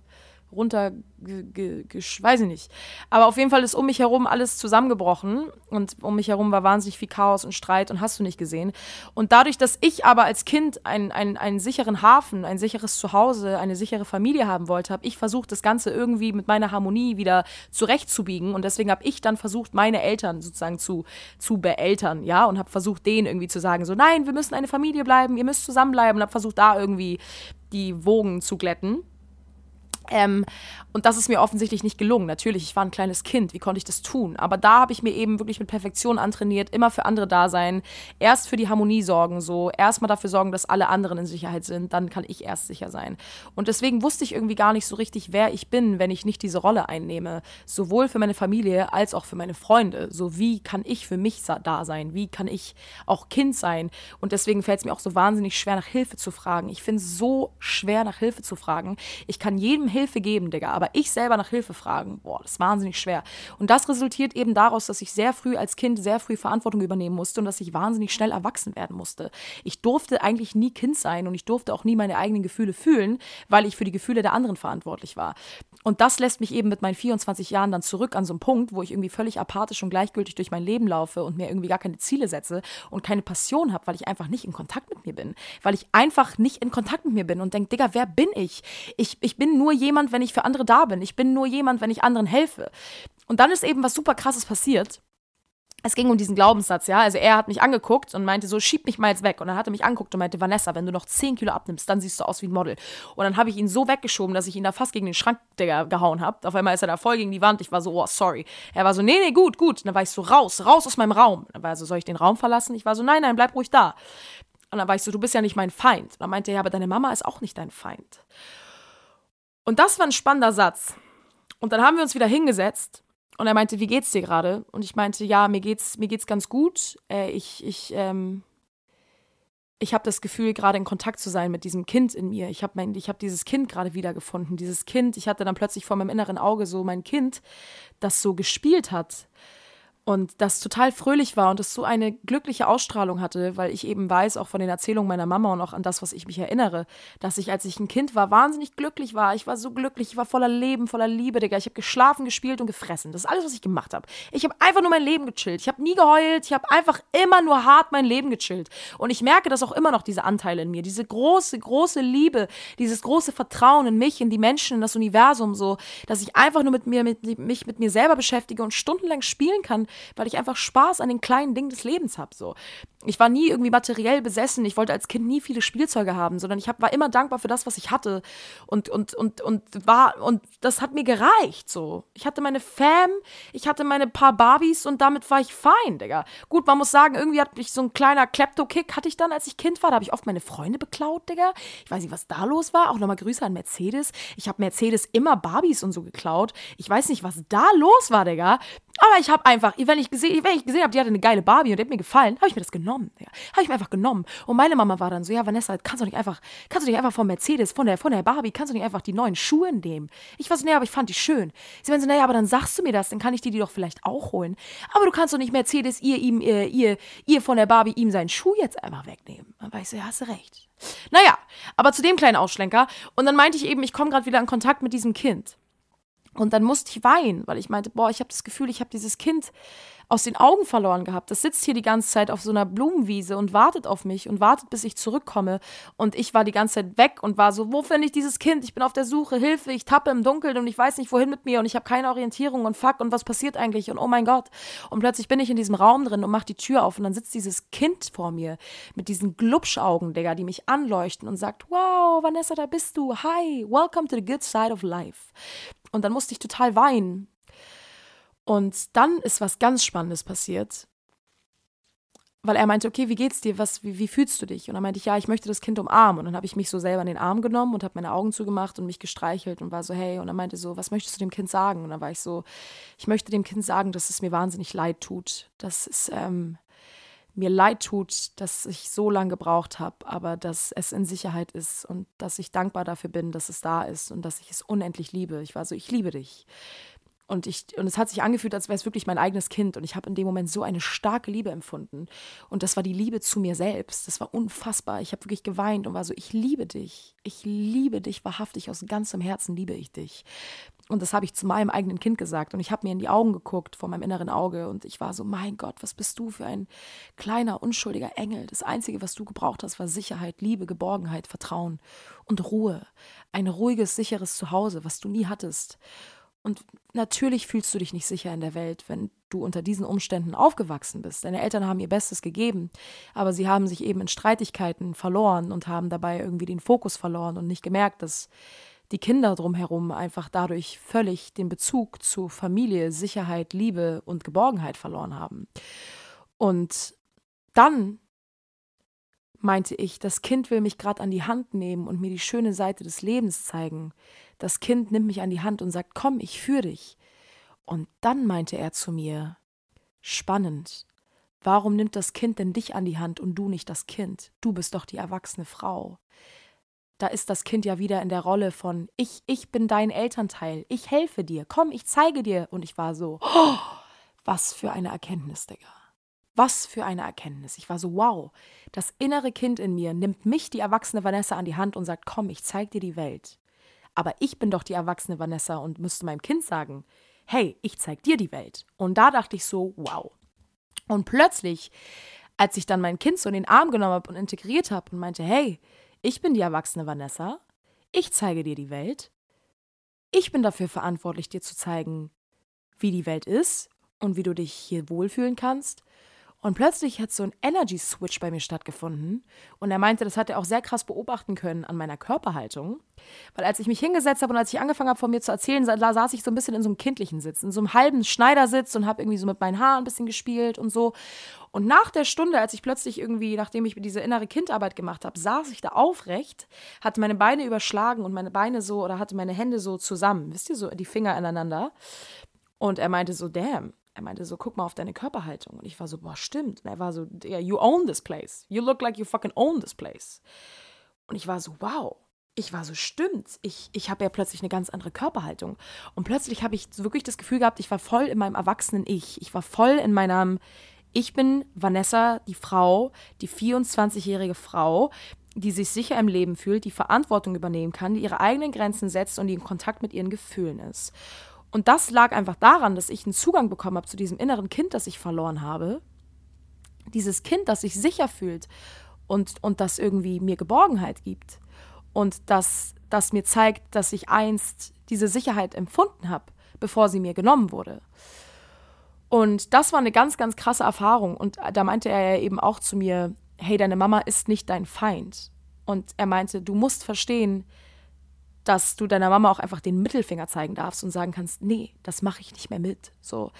runter, weiß ich nicht. Aber auf jeden Fall ist um mich herum alles zusammengebrochen und um mich herum war wahnsinnig viel Chaos und Streit und hast du nicht gesehen. Und dadurch, dass ich aber als Kind ein, ein, einen sicheren Hafen, ein sicheres Zuhause, eine sichere Familie haben wollte, habe ich versucht, das Ganze irgendwie mit meiner Harmonie wieder zurechtzubiegen und deswegen habe ich dann versucht, meine Eltern sozusagen zu, zu beeltern, ja, und habe versucht, denen irgendwie zu sagen, so nein, wir müssen eine Familie bleiben, ihr müsst zusammenbleiben und habe versucht, da irgendwie die Wogen zu glätten. Ähm, und das ist mir offensichtlich nicht gelungen. Natürlich, ich war ein kleines Kind, wie konnte ich das tun? Aber da habe ich mir eben wirklich mit Perfektion antrainiert, immer für andere da sein, erst für die Harmonie sorgen, so erstmal dafür sorgen, dass alle anderen in Sicherheit sind, dann kann ich erst sicher sein. Und deswegen wusste ich irgendwie gar nicht so richtig, wer ich bin, wenn ich nicht diese Rolle einnehme, sowohl für meine Familie als auch für meine Freunde. So wie kann ich für mich da sein? Wie kann ich auch Kind sein? Und deswegen fällt es mir auch so wahnsinnig schwer, nach Hilfe zu fragen. Ich finde es so schwer, nach Hilfe zu fragen. Ich kann jedem Hilfe geben, Digga. Aber ich selber nach Hilfe fragen, boah, das ist wahnsinnig schwer. Und das resultiert eben daraus, dass ich sehr früh als Kind sehr früh Verantwortung übernehmen musste und dass ich wahnsinnig schnell erwachsen werden musste. Ich durfte eigentlich nie Kind sein und ich durfte auch nie meine eigenen Gefühle fühlen, weil ich für die Gefühle der anderen verantwortlich war. Und das lässt mich eben mit meinen 24 Jahren dann zurück an so einen Punkt, wo ich irgendwie völlig apathisch und gleichgültig durch mein Leben laufe und mir irgendwie gar keine Ziele setze und keine Passion habe, weil ich einfach nicht in Kontakt mit mir bin. Weil ich einfach nicht in Kontakt mit mir bin und denke, Digga, wer bin ich? ich? Ich bin nur jemand, wenn ich für andere da bin. Ich bin nur jemand, wenn ich anderen helfe. Und dann ist eben was super krasses passiert es ging um diesen Glaubenssatz, ja. Also er hat mich angeguckt und meinte so, schieb mich mal jetzt weg. Und dann hat er mich angeguckt und meinte, Vanessa, wenn du noch 10 Kilo abnimmst, dann siehst du aus wie ein Model. Und dann habe ich ihn so weggeschoben, dass ich ihn da fast gegen den Schrank gehauen habe. Auf einmal ist er da voll gegen die Wand. Ich war so, oh, sorry. Er war so, nee, nee, gut, gut. Und dann war ich so, raus, raus aus meinem Raum. Dann war er so, soll ich den Raum verlassen? Ich war so, nein, nein, bleib ruhig da. Und dann war ich so, du bist ja nicht mein Feind. Und dann meinte er, ja, aber deine Mama ist auch nicht dein Feind. Und das war ein spannender Satz. Und dann haben wir uns wieder hingesetzt und er meinte, wie geht's dir gerade? Und ich meinte, ja, mir geht's, mir geht's ganz gut. Äh, ich, ich, ähm, ich habe das Gefühl, gerade in Kontakt zu sein mit diesem Kind in mir. Ich habe hab dieses Kind gerade wiedergefunden. Dieses Kind, ich hatte dann plötzlich vor meinem inneren Auge so mein Kind, das so gespielt hat und das total fröhlich war und das so eine glückliche Ausstrahlung hatte, weil ich eben weiß, auch von den Erzählungen meiner Mama und auch an das, was ich mich erinnere, dass ich, als ich ein Kind war, wahnsinnig glücklich war. Ich war so glücklich, ich war voller Leben, voller Liebe, Digga. Ich habe geschlafen, gespielt und gefressen. Das ist alles, was ich gemacht habe. Ich habe einfach nur mein Leben gechillt. Ich habe nie geheult. Ich habe einfach immer nur hart mein Leben gechillt. Und ich merke das auch immer noch, diese Anteile in mir. Diese große, große Liebe, dieses große Vertrauen in mich, in die Menschen, in das Universum, so, dass ich einfach nur mit mir, mit, mich mit mir selber beschäftige und stundenlang spielen kann weil ich einfach Spaß an den kleinen Dingen des Lebens habe. So. Ich war nie irgendwie materiell besessen. Ich wollte als Kind nie viele Spielzeuge haben, sondern ich hab, war immer dankbar für das, was ich hatte. Und, und, und, und war, und das hat mir gereicht. So. Ich hatte meine Fam, ich hatte meine paar Barbies und damit war ich fein, Digga. Gut, man muss sagen, irgendwie hat mich so ein kleiner Klepto-Kick hatte ich dann, als ich Kind war. Da habe ich oft meine Freunde beklaut, Digga. Ich weiß nicht, was da los war. Auch nochmal Grüße an Mercedes. Ich habe Mercedes immer Barbies und so geklaut. Ich weiß nicht, was da los war, Digga. Aber ich habe einfach, wenn ich gesehen, wenn gesehen habe, die hatte eine geile Barbie und die hat mir gefallen, habe ich mir das genommen. Ja. Habe ich mir einfach genommen. Und meine Mama war dann so, ja, Vanessa, kannst du nicht einfach, kannst du nicht einfach von Mercedes, von der, von der Barbie, kannst du nicht einfach die neuen Schuhe nehmen? Ich war so, naja, aber ich fand die schön. Sie meinte so, naja, aber dann sagst du mir das, dann kann ich dir die doch vielleicht auch holen. Aber du kannst doch nicht Mercedes, ihr, ihm, ihr, ihr, ihr von der Barbie, ihm seinen Schuh jetzt einfach wegnehmen. Dann war ich so, ja, hast du recht. Naja, aber zu dem kleinen Ausschlenker. Und dann meinte ich eben, ich komme gerade wieder in Kontakt mit diesem Kind. Und dann musste ich weinen, weil ich meinte, boah, ich habe das Gefühl, ich habe dieses Kind aus den Augen verloren gehabt. Das sitzt hier die ganze Zeit auf so einer Blumenwiese und wartet auf mich und wartet, bis ich zurückkomme. Und ich war die ganze Zeit weg und war so, wo finde ich dieses Kind? Ich bin auf der Suche, Hilfe, ich tappe im Dunkeln und ich weiß nicht, wohin mit mir und ich habe keine Orientierung und fuck und was passiert eigentlich und oh mein Gott. Und plötzlich bin ich in diesem Raum drin und mache die Tür auf und dann sitzt dieses Kind vor mir mit diesen Glubschaugen, Digga, die mich anleuchten und sagt, wow, Vanessa, da bist du. Hi, welcome to the good side of life. Und dann musste ich total weinen. Und dann ist was ganz Spannendes passiert. Weil er meinte, okay, wie geht's dir? Was, wie, wie fühlst du dich? Und dann meinte ich, ja, ich möchte das Kind umarmen. Und dann habe ich mich so selber in den Arm genommen und habe meine Augen zugemacht und mich gestreichelt und war so, hey. Und er meinte so, was möchtest du dem Kind sagen? Und dann war ich so, ich möchte dem Kind sagen, dass es mir wahnsinnig leid tut. Dass es ähm, mir leid tut, dass ich so lange gebraucht habe, aber dass es in Sicherheit ist und dass ich dankbar dafür bin, dass es da ist und dass ich es unendlich liebe. Ich war so, ich liebe dich. Und, ich, und es hat sich angefühlt, als wäre es wirklich mein eigenes Kind. Und ich habe in dem Moment so eine starke Liebe empfunden. Und das war die Liebe zu mir selbst. Das war unfassbar. Ich habe wirklich geweint und war so, ich liebe dich. Ich liebe dich wahrhaftig. Aus ganzem Herzen liebe ich dich. Und das habe ich zu meinem eigenen Kind gesagt. Und ich habe mir in die Augen geguckt, vor meinem inneren Auge. Und ich war so, mein Gott, was bist du für ein kleiner, unschuldiger Engel. Das Einzige, was du gebraucht hast, war Sicherheit, Liebe, Geborgenheit, Vertrauen und Ruhe. Ein ruhiges, sicheres Zuhause, was du nie hattest. Und natürlich fühlst du dich nicht sicher in der Welt, wenn du unter diesen Umständen aufgewachsen bist. Deine Eltern haben ihr Bestes gegeben, aber sie haben sich eben in Streitigkeiten verloren und haben dabei irgendwie den Fokus verloren und nicht gemerkt, dass die Kinder drumherum einfach dadurch völlig den Bezug zu Familie, Sicherheit, Liebe und Geborgenheit verloren haben. Und dann meinte ich, das Kind will mich gerade an die Hand nehmen und mir die schöne Seite des Lebens zeigen. Das Kind nimmt mich an die Hand und sagt, komm, ich führe dich. Und dann meinte er zu mir, spannend, warum nimmt das Kind denn dich an die Hand und du nicht das Kind? Du bist doch die erwachsene Frau da ist das Kind ja wieder in der Rolle von ich, ich bin dein Elternteil, ich helfe dir, komm, ich zeige dir. Und ich war so, oh, was für eine Erkenntnis, Digga. Was für eine Erkenntnis. Ich war so, wow, das innere Kind in mir nimmt mich, die erwachsene Vanessa, an die Hand und sagt, komm, ich zeig dir die Welt. Aber ich bin doch die erwachsene Vanessa und müsste meinem Kind sagen, hey, ich zeig dir die Welt. Und da dachte ich so, wow. Und plötzlich, als ich dann mein Kind so in den Arm genommen habe und integriert habe und meinte, hey, ich bin die erwachsene Vanessa. Ich zeige dir die Welt. Ich bin dafür verantwortlich, dir zu zeigen, wie die Welt ist und wie du dich hier wohlfühlen kannst. Und plötzlich hat so ein Energy Switch bei mir stattgefunden. Und er meinte, das hat er auch sehr krass beobachten können an meiner Körperhaltung. Weil als ich mich hingesetzt habe und als ich angefangen habe, von mir zu erzählen, da saß ich so ein bisschen in so einem kindlichen Sitz, in so einem halben Schneidersitz und habe irgendwie so mit meinen Haaren ein bisschen gespielt und so. Und nach der Stunde, als ich plötzlich irgendwie, nachdem ich diese innere Kindarbeit gemacht habe, saß ich da aufrecht, hatte meine Beine überschlagen und meine Beine so oder hatte meine Hände so zusammen, wisst ihr, so die Finger aneinander. Und er meinte so, damn, er meinte so, guck mal auf deine Körperhaltung. Und ich war so, boah, stimmt. Und er war so, yeah, you own this place. You look like you fucking own this place. Und ich war so, wow. Ich war so, stimmt. Ich, ich habe ja plötzlich eine ganz andere Körperhaltung. Und plötzlich habe ich wirklich das Gefühl gehabt, ich war voll in meinem erwachsenen Ich. Ich war voll in meinem, ich bin Vanessa, die Frau, die 24-jährige Frau, die sich sicher im Leben fühlt, die Verantwortung übernehmen kann, die ihre eigenen Grenzen setzt und die in Kontakt mit ihren Gefühlen ist. Und das lag einfach daran, dass ich einen Zugang bekommen habe zu diesem inneren Kind, das ich verloren habe. Dieses Kind, das sich sicher fühlt und, und das irgendwie mir Geborgenheit gibt. Und das, das mir zeigt, dass ich einst diese Sicherheit empfunden habe, bevor sie mir genommen wurde. Und das war eine ganz, ganz krasse Erfahrung. Und da meinte er ja eben auch zu mir, hey, deine Mama ist nicht dein Feind. Und er meinte, du musst verstehen, dass du deiner Mama auch einfach den Mittelfinger zeigen darfst und sagen kannst, nee, das mache ich nicht mehr mit. So,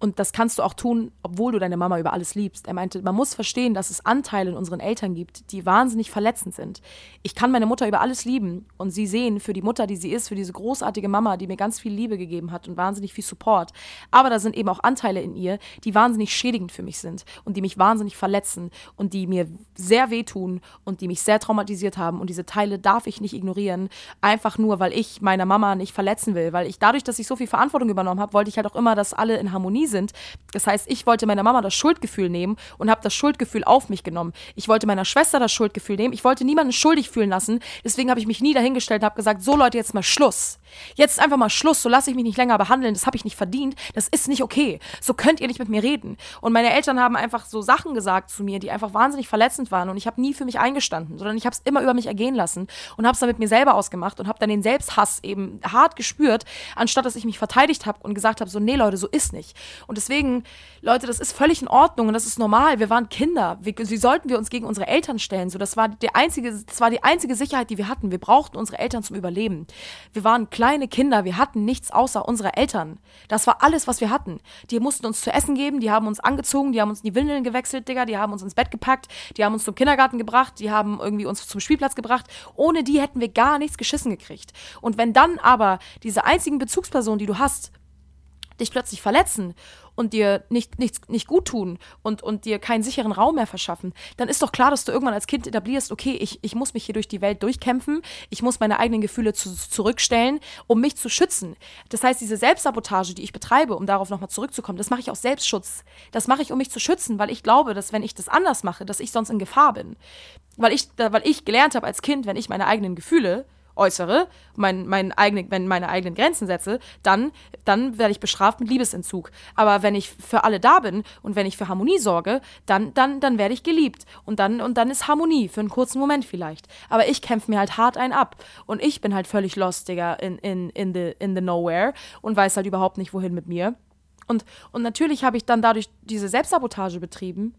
und das kannst du auch tun, obwohl du deine Mama über alles liebst. Er meinte, man muss verstehen, dass es Anteile in unseren Eltern gibt, die wahnsinnig verletzend sind. Ich kann meine Mutter über alles lieben und sie sehen für die Mutter, die sie ist, für diese großartige Mama, die mir ganz viel Liebe gegeben hat und wahnsinnig viel Support. Aber da sind eben auch Anteile in ihr, die wahnsinnig schädigend für mich sind und die mich wahnsinnig verletzen und die mir sehr wehtun und die mich sehr traumatisiert haben. Und diese Teile darf ich nicht ignorieren, einfach nur, weil ich meiner Mama nicht verletzen will. Weil ich dadurch, dass ich so viel Verantwortung übernommen habe, wollte ich halt auch immer, dass alle in Harmonie sind. Das heißt, ich wollte meiner Mama das Schuldgefühl nehmen und habe das Schuldgefühl auf mich genommen. Ich wollte meiner Schwester das Schuldgefühl nehmen. Ich wollte niemanden schuldig fühlen lassen. Deswegen habe ich mich nie dahingestellt und habe gesagt, so Leute, jetzt mal Schluss. Jetzt einfach mal Schluss. So lasse ich mich nicht länger behandeln. Das habe ich nicht verdient. Das ist nicht okay. So könnt ihr nicht mit mir reden. Und meine Eltern haben einfach so Sachen gesagt zu mir, die einfach wahnsinnig verletzend waren. Und ich habe nie für mich eingestanden, sondern ich habe es immer über mich ergehen lassen und habe es dann mit mir selber ausgemacht und habe dann den Selbsthass eben hart gespürt, anstatt dass ich mich verteidigt habe und gesagt habe, so, nee Leute, so ist nicht. Und deswegen, Leute, das ist völlig in Ordnung und das ist normal. Wir waren Kinder. Wie, wie sollten wir uns gegen unsere Eltern stellen? So, das war die einzige, das war die einzige Sicherheit, die wir hatten. Wir brauchten unsere Eltern zum Überleben. Wir waren kleine Kinder. Wir hatten nichts außer unsere Eltern. Das war alles, was wir hatten. Die mussten uns zu essen geben. Die haben uns angezogen. Die haben uns in die Windeln gewechselt, Digga. Die haben uns ins Bett gepackt. Die haben uns zum Kindergarten gebracht. Die haben irgendwie uns zum Spielplatz gebracht. Ohne die hätten wir gar nichts geschissen gekriegt. Und wenn dann aber diese einzigen Bezugspersonen, die du hast, dich plötzlich verletzen und dir nicht, nichts, nicht gut tun und, und dir keinen sicheren Raum mehr verschaffen, dann ist doch klar, dass du irgendwann als Kind etablierst, okay, ich, ich muss mich hier durch die Welt durchkämpfen, ich muss meine eigenen Gefühle zu, zurückstellen, um mich zu schützen. Das heißt, diese Selbstsabotage, die ich betreibe, um darauf nochmal zurückzukommen, das mache ich aus Selbstschutz. Das mache ich, um mich zu schützen, weil ich glaube, dass wenn ich das anders mache, dass ich sonst in Gefahr bin. Weil ich, weil ich gelernt habe als Kind, wenn ich meine eigenen Gefühle äußere, mein, mein eigene, wenn meine eigenen Grenzen setze, dann, dann werde ich bestraft mit Liebesentzug. Aber wenn ich für alle da bin und wenn ich für Harmonie sorge, dann, dann, dann werde ich geliebt. Und dann, und dann ist Harmonie, für einen kurzen Moment vielleicht. Aber ich kämpfe mir halt hart ein ab. Und ich bin halt völlig lost, Digga, in, in, in, the, in the nowhere und weiß halt überhaupt nicht, wohin mit mir. Und, und natürlich habe ich dann dadurch diese Selbstsabotage betrieben,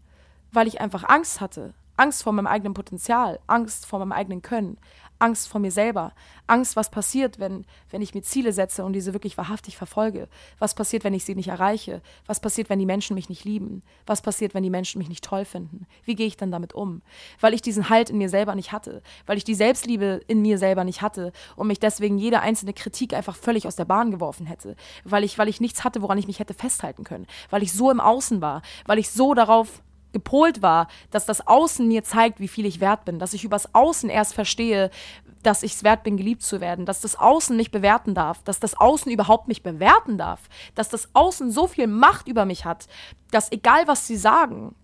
weil ich einfach Angst hatte. Angst vor meinem eigenen Potenzial, Angst vor meinem eigenen Können, Angst vor mir selber, Angst, was passiert, wenn, wenn ich mir Ziele setze und diese wirklich wahrhaftig verfolge, was passiert, wenn ich sie nicht erreiche, was passiert, wenn die Menschen mich nicht lieben, was passiert, wenn die Menschen mich nicht toll finden, wie gehe ich dann damit um, weil ich diesen Halt in mir selber nicht hatte, weil ich die Selbstliebe in mir selber nicht hatte und mich deswegen jede einzelne Kritik einfach völlig aus der Bahn geworfen hätte, weil ich, weil ich nichts hatte, woran ich mich hätte festhalten können, weil ich so im Außen war, weil ich so darauf gepolt war, dass das Außen mir zeigt, wie viel ich wert bin, dass ich übers Außen erst verstehe, dass ich es wert bin, geliebt zu werden, dass das Außen mich bewerten darf, dass das Außen überhaupt mich bewerten darf, dass das Außen so viel Macht über mich hat, dass egal was sie sagen,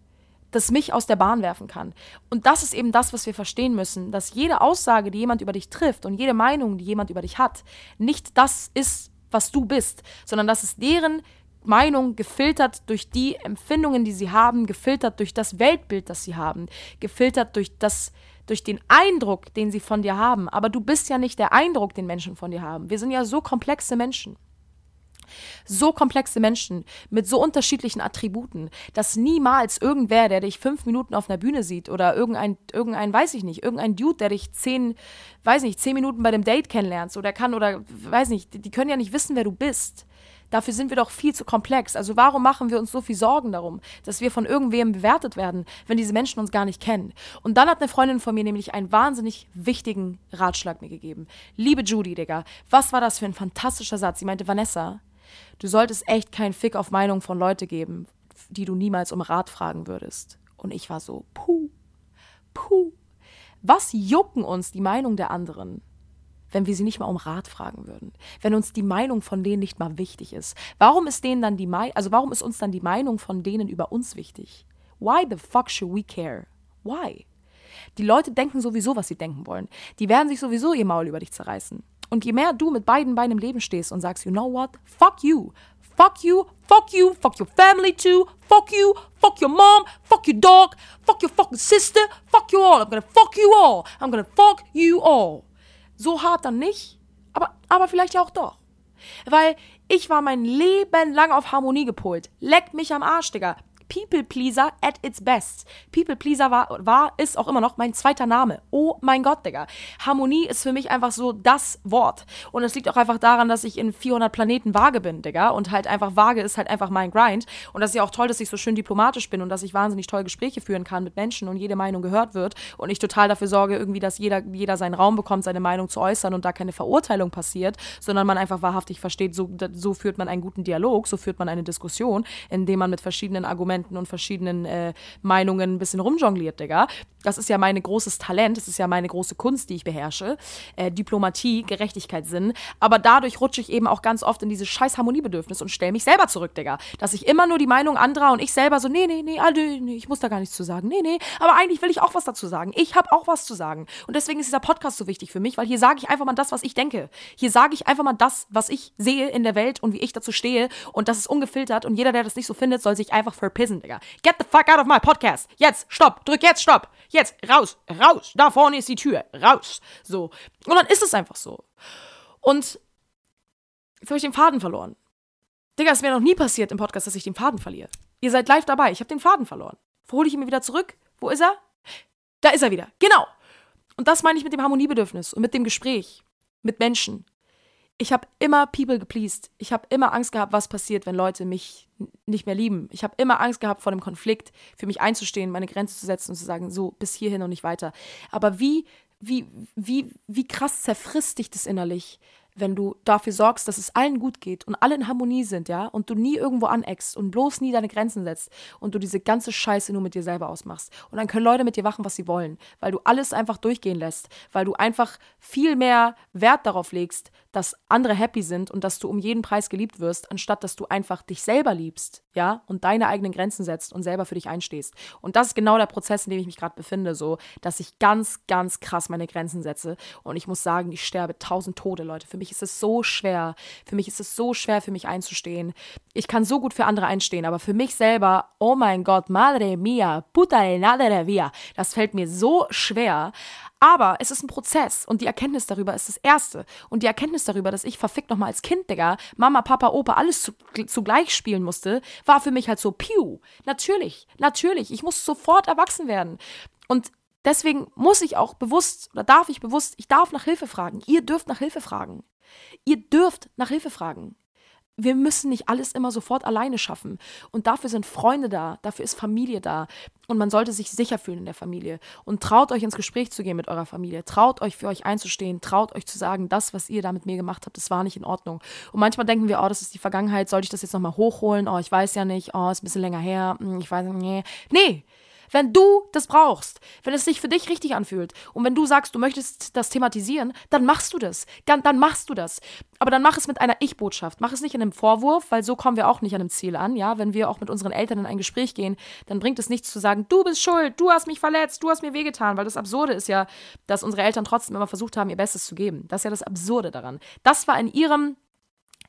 das mich aus der Bahn werfen kann. Und das ist eben das, was wir verstehen müssen, dass jede Aussage, die jemand über dich trifft und jede Meinung, die jemand über dich hat, nicht das ist, was du bist, sondern dass es deren Meinung gefiltert durch die Empfindungen, die sie haben, gefiltert durch das Weltbild, das sie haben, gefiltert durch das durch den Eindruck, den sie von dir haben. Aber du bist ja nicht der Eindruck, den Menschen von dir haben. Wir sind ja so komplexe Menschen. So komplexe Menschen mit so unterschiedlichen Attributen, dass niemals irgendwer, der dich fünf Minuten auf einer Bühne sieht oder irgendein, irgendein, weiß ich nicht, irgendein Dude, der dich zehn, weiß nicht, zehn Minuten bei dem Date kennenlernst oder kann oder weiß nicht, die können ja nicht wissen, wer du bist. Dafür sind wir doch viel zu komplex. Also warum machen wir uns so viel Sorgen darum, dass wir von irgendwem bewertet werden, wenn diese Menschen uns gar nicht kennen? Und dann hat eine Freundin von mir nämlich einen wahnsinnig wichtigen Ratschlag mir gegeben. Liebe Judy, Digga, was war das für ein fantastischer Satz? Sie meinte, Vanessa, du solltest echt keinen Fick auf Meinung von Leute geben, die du niemals um Rat fragen würdest. Und ich war so, puh, puh. Was jucken uns die Meinung der anderen? Wenn wir sie nicht mal um Rat fragen würden, wenn uns die Meinung von denen nicht mal wichtig ist. Warum ist denen dann die Meinung, also warum ist uns dann die Meinung von denen über uns wichtig? Why the fuck should we care? Why? Die Leute denken sowieso, was sie denken wollen. Die werden sich sowieso ihr Maul über dich zerreißen. Und je mehr du mit beiden Beinen im Leben stehst und sagst, you know what? Fuck you. Fuck you, fuck you, fuck your family too, fuck you, fuck your mom, fuck your dog, fuck your fucking sister, fuck you all. I'm gonna fuck you all. I'm gonna fuck you all. So hart dann nicht, aber, aber vielleicht ja auch doch. Weil ich war mein Leben lang auf Harmonie gepolt. Leck mich am Arsch, Digga. People Pleaser at its best. People Pleaser war, war, ist auch immer noch mein zweiter Name. Oh mein Gott, Digga. Harmonie ist für mich einfach so das Wort. Und es liegt auch einfach daran, dass ich in 400 Planeten vage bin, Digga. Und halt einfach vage ist halt einfach mein Grind. Und das ist ja auch toll, dass ich so schön diplomatisch bin und dass ich wahnsinnig toll Gespräche führen kann mit Menschen und jede Meinung gehört wird. Und ich total dafür sorge, irgendwie, dass jeder, jeder seinen Raum bekommt, seine Meinung zu äußern und da keine Verurteilung passiert, sondern man einfach wahrhaftig versteht, so, so führt man einen guten Dialog, so führt man eine Diskussion, indem man mit verschiedenen Argumenten Argumenten und verschiedenen äh, Meinungen ein bisschen rumjongliert, Digga. Das ist ja mein großes Talent, das ist ja meine große Kunst, die ich beherrsche. Äh, Diplomatie, Gerechtigkeitssinn. Aber dadurch rutsche ich eben auch ganz oft in dieses scheiß Harmoniebedürfnis und stelle mich selber zurück, Digga. Dass ich immer nur die Meinung anderer und ich selber so, nee, nee, nee, ah, nee, nee, ich muss da gar nichts zu sagen. Nee, nee, aber eigentlich will ich auch was dazu sagen. Ich habe auch was zu sagen. Und deswegen ist dieser Podcast so wichtig für mich, weil hier sage ich einfach mal das, was ich denke. Hier sage ich einfach mal das, was ich sehe in der Welt und wie ich dazu stehe. Und das ist ungefiltert. Und jeder, der das nicht so findet, soll sich einfach verpissen, Digga. Get the fuck out of my podcast. Jetzt, stopp, drück jetzt, stopp. Jetzt, raus, raus. Da vorne ist die Tür, raus. So. Und dann ist es einfach so. Und jetzt habe ich den Faden verloren. Digga, es mir noch nie passiert im Podcast, dass ich den Faden verliere. Ihr seid live dabei. Ich habe den Faden verloren. Wo hole ich ihn mir wieder zurück? Wo ist er? Da ist er wieder. Genau. Und das meine ich mit dem Harmoniebedürfnis und mit dem Gespräch mit Menschen ich habe immer People gepleased. Ich habe immer Angst gehabt, was passiert, wenn Leute mich nicht mehr lieben. Ich habe immer Angst gehabt vor dem Konflikt, für mich einzustehen, meine Grenze zu setzen und zu sagen, so bis hierhin und nicht weiter. Aber wie wie wie wie krass zerfrisst dich das innerlich, wenn du dafür sorgst, dass es allen gut geht und alle in Harmonie sind, ja, und du nie irgendwo aneckst und bloß nie deine Grenzen setzt und du diese ganze Scheiße nur mit dir selber ausmachst. Und dann können Leute mit dir machen, was sie wollen, weil du alles einfach durchgehen lässt, weil du einfach viel mehr Wert darauf legst, dass andere happy sind und dass du um jeden Preis geliebt wirst, anstatt dass du einfach dich selber liebst, ja, und deine eigenen Grenzen setzt und selber für dich einstehst. Und das ist genau der Prozess, in dem ich mich gerade befinde, so, dass ich ganz, ganz krass meine Grenzen setze. Und ich muss sagen, ich sterbe tausend Tode, Leute. Für mich ist es so schwer. Für mich ist es so schwer, für mich einzustehen. Ich kann so gut für andere einstehen, aber für mich selber, oh mein Gott, madre mia, puta de nadre via, das fällt mir so schwer. Aber es ist ein Prozess und die Erkenntnis darüber ist das Erste. Und die Erkenntnis darüber, dass ich verfickt nochmal als Kind, Digga, Mama, Papa, Opa, alles zu, zugleich spielen musste, war für mich halt so, piu, natürlich, natürlich, ich muss sofort erwachsen werden. Und deswegen muss ich auch bewusst oder darf ich bewusst, ich darf nach Hilfe fragen. Ihr dürft nach Hilfe fragen. Ihr dürft nach Hilfe fragen wir müssen nicht alles immer sofort alleine schaffen. Und dafür sind Freunde da, dafür ist Familie da. Und man sollte sich sicher fühlen in der Familie. Und traut euch ins Gespräch zu gehen mit eurer Familie. Traut euch für euch einzustehen. Traut euch zu sagen, das, was ihr da mit mir gemacht habt, das war nicht in Ordnung. Und manchmal denken wir, oh, das ist die Vergangenheit, sollte ich das jetzt nochmal hochholen? Oh, ich weiß ja nicht. Oh, ist ein bisschen länger her. Hm, ich weiß nicht. Nee. Wenn du das brauchst, wenn es sich für dich richtig anfühlt und wenn du sagst, du möchtest das thematisieren, dann machst du das. Dann, dann machst du das. Aber dann mach es mit einer Ich-Botschaft. Mach es nicht in einem Vorwurf, weil so kommen wir auch nicht an einem Ziel an. Ja, wenn wir auch mit unseren Eltern in ein Gespräch gehen, dann bringt es nichts zu sagen, du bist schuld, du hast mich verletzt, du hast mir wehgetan, weil das Absurde ist ja, dass unsere Eltern trotzdem immer versucht haben, ihr Bestes zu geben. Das ist ja das Absurde daran. Das war in ihrem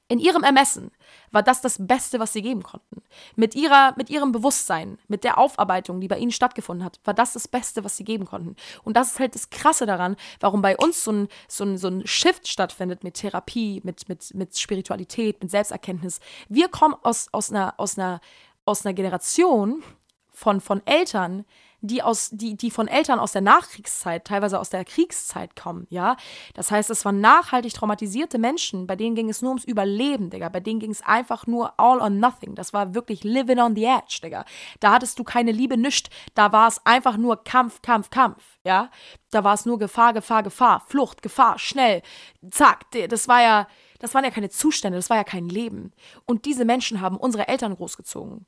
in ihrem Ermessen war das das Beste, was sie geben konnten. Mit, ihrer, mit ihrem Bewusstsein, mit der Aufarbeitung, die bei ihnen stattgefunden hat, war das das Beste, was sie geben konnten. Und das ist halt das Krasse daran, warum bei uns so ein, so ein, so ein Shift stattfindet mit Therapie, mit, mit, mit Spiritualität, mit Selbsterkenntnis. Wir kommen aus, aus, einer, aus, einer, aus einer Generation von, von Eltern, die aus, die, die von Eltern aus der Nachkriegszeit, teilweise aus der Kriegszeit kommen, ja. Das heißt, es waren nachhaltig traumatisierte Menschen, bei denen ging es nur ums Überleben, Digga. Bei denen ging es einfach nur all or nothing. Das war wirklich living on the edge, Digga. Da hattest du keine Liebe, nischt. Da war es einfach nur Kampf, Kampf, Kampf, ja. Da war es nur Gefahr, Gefahr, Gefahr, Flucht, Gefahr, schnell, zack. Das war ja, das waren ja keine Zustände, das war ja kein Leben. Und diese Menschen haben unsere Eltern großgezogen.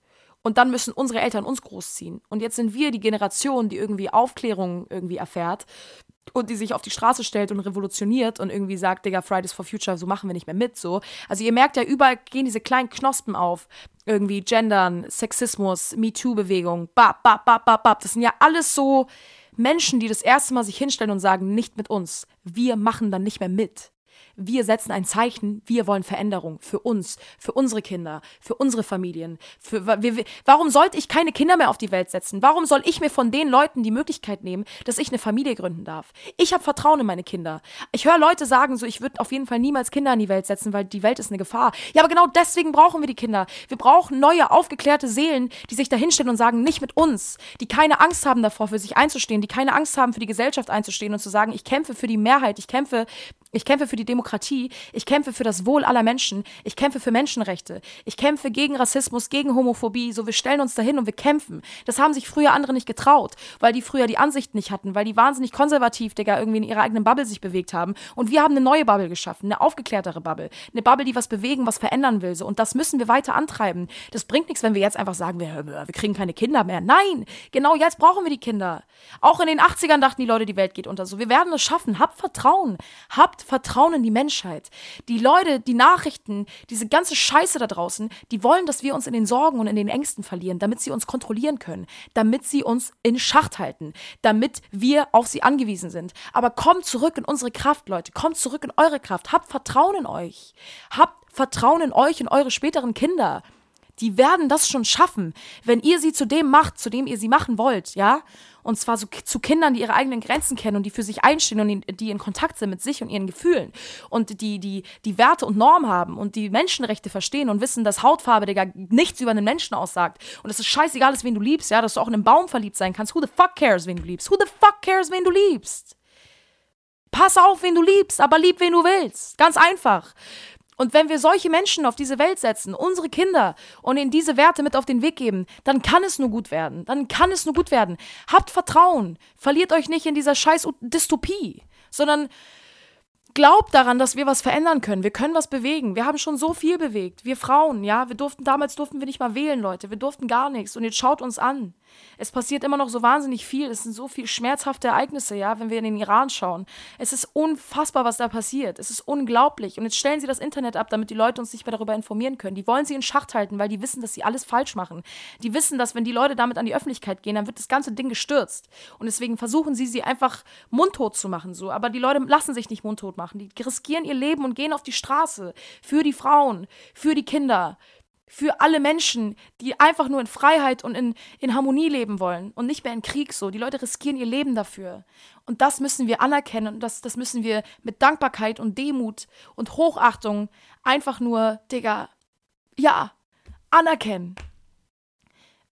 Und dann müssen unsere Eltern uns großziehen. Und jetzt sind wir die Generation, die irgendwie Aufklärung irgendwie erfährt und die sich auf die Straße stellt und revolutioniert und irgendwie sagt, Digga, Fridays for Future, so machen wir nicht mehr mit, so. Also ihr merkt ja, überall gehen diese kleinen Knospen auf. Irgendwie Gendern, Sexismus, MeToo-Bewegung, bap, bap, bap, bap, bap. Das sind ja alles so Menschen, die das erste Mal sich hinstellen und sagen, nicht mit uns. Wir machen dann nicht mehr mit. Wir setzen ein Zeichen, wir wollen Veränderung für uns, für unsere Kinder, für unsere Familien. Für, wir, warum sollte ich keine Kinder mehr auf die Welt setzen? Warum soll ich mir von den Leuten die Möglichkeit nehmen, dass ich eine Familie gründen darf? Ich habe Vertrauen in meine Kinder. Ich höre Leute sagen so, ich würde auf jeden Fall niemals Kinder in die Welt setzen, weil die Welt ist eine Gefahr. Ja, aber genau deswegen brauchen wir die Kinder. Wir brauchen neue, aufgeklärte Seelen, die sich dahinstellen und sagen, nicht mit uns, die keine Angst haben davor, für sich einzustehen, die keine Angst haben, für die Gesellschaft einzustehen und zu sagen, ich kämpfe für die Mehrheit, ich kämpfe ich kämpfe für die Demokratie, ich kämpfe für das Wohl aller Menschen, ich kämpfe für Menschenrechte, ich kämpfe gegen Rassismus, gegen Homophobie, so wir stellen uns dahin und wir kämpfen. Das haben sich früher andere nicht getraut, weil die früher die Ansicht nicht hatten, weil die wahnsinnig konservativ, Digga, irgendwie in ihrer eigenen Bubble sich bewegt haben. Und wir haben eine neue Bubble geschaffen, eine aufgeklärtere Bubble, eine Bubble, die was bewegen, was verändern will. So. Und das müssen wir weiter antreiben. Das bringt nichts, wenn wir jetzt einfach sagen, wir, wir kriegen keine Kinder mehr. Nein, genau jetzt brauchen wir die Kinder. Auch in den 80ern dachten die Leute, die Welt geht unter. So, wir werden es schaffen. Habt Vertrauen. Habt Vertrauen in die Menschheit. Die Leute, die Nachrichten, diese ganze Scheiße da draußen, die wollen, dass wir uns in den Sorgen und in den Ängsten verlieren, damit sie uns kontrollieren können, damit sie uns in Schacht halten, damit wir auf sie angewiesen sind. Aber kommt zurück in unsere Kraft, Leute. Kommt zurück in eure Kraft. Habt Vertrauen in euch. Habt Vertrauen in euch und eure späteren Kinder. Die werden das schon schaffen, wenn ihr sie zu dem macht, zu dem ihr sie machen wollt, ja? Und zwar so zu Kindern, die ihre eigenen Grenzen kennen und die für sich einstehen und die in Kontakt sind mit sich und ihren Gefühlen und die, die, die Werte und Normen haben und die Menschenrechte verstehen und wissen, dass Hautfarbe, Digga, nichts über einen Menschen aussagt. Und es ist scheißegal ist, wen du liebst, ja, dass du auch in einen Baum verliebt sein kannst. Who the fuck cares, wen du liebst? Who the fuck cares, wen du liebst? Pass auf, wen du liebst, aber lieb, wen du willst. Ganz einfach. Und wenn wir solche Menschen auf diese Welt setzen, unsere Kinder, und ihnen diese Werte mit auf den Weg geben, dann kann es nur gut werden. Dann kann es nur gut werden. Habt Vertrauen. Verliert euch nicht in dieser scheiß Dystopie, sondern Glaubt daran, dass wir was verändern können. Wir können was bewegen. Wir haben schon so viel bewegt. Wir Frauen, ja, wir durften damals durften wir nicht mal wählen, Leute. Wir durften gar nichts. Und jetzt schaut uns an. Es passiert immer noch so wahnsinnig viel. Es sind so viele schmerzhafte Ereignisse, ja, wenn wir in den Iran schauen. Es ist unfassbar, was da passiert. Es ist unglaublich. Und jetzt stellen sie das Internet ab, damit die Leute uns nicht mehr darüber informieren können. Die wollen sie in Schacht halten, weil die wissen, dass sie alles falsch machen. Die wissen, dass wenn die Leute damit an die Öffentlichkeit gehen, dann wird das ganze Ding gestürzt. Und deswegen versuchen sie, sie einfach mundtot zu machen, so. Aber die Leute lassen sich nicht mundtot machen. Die riskieren ihr Leben und gehen auf die Straße. Für die Frauen, für die Kinder, für alle Menschen, die einfach nur in Freiheit und in, in Harmonie leben wollen und nicht mehr in Krieg so. Die Leute riskieren ihr Leben dafür. Und das müssen wir anerkennen und das, das müssen wir mit Dankbarkeit und Demut und Hochachtung einfach nur, Digga, ja, anerkennen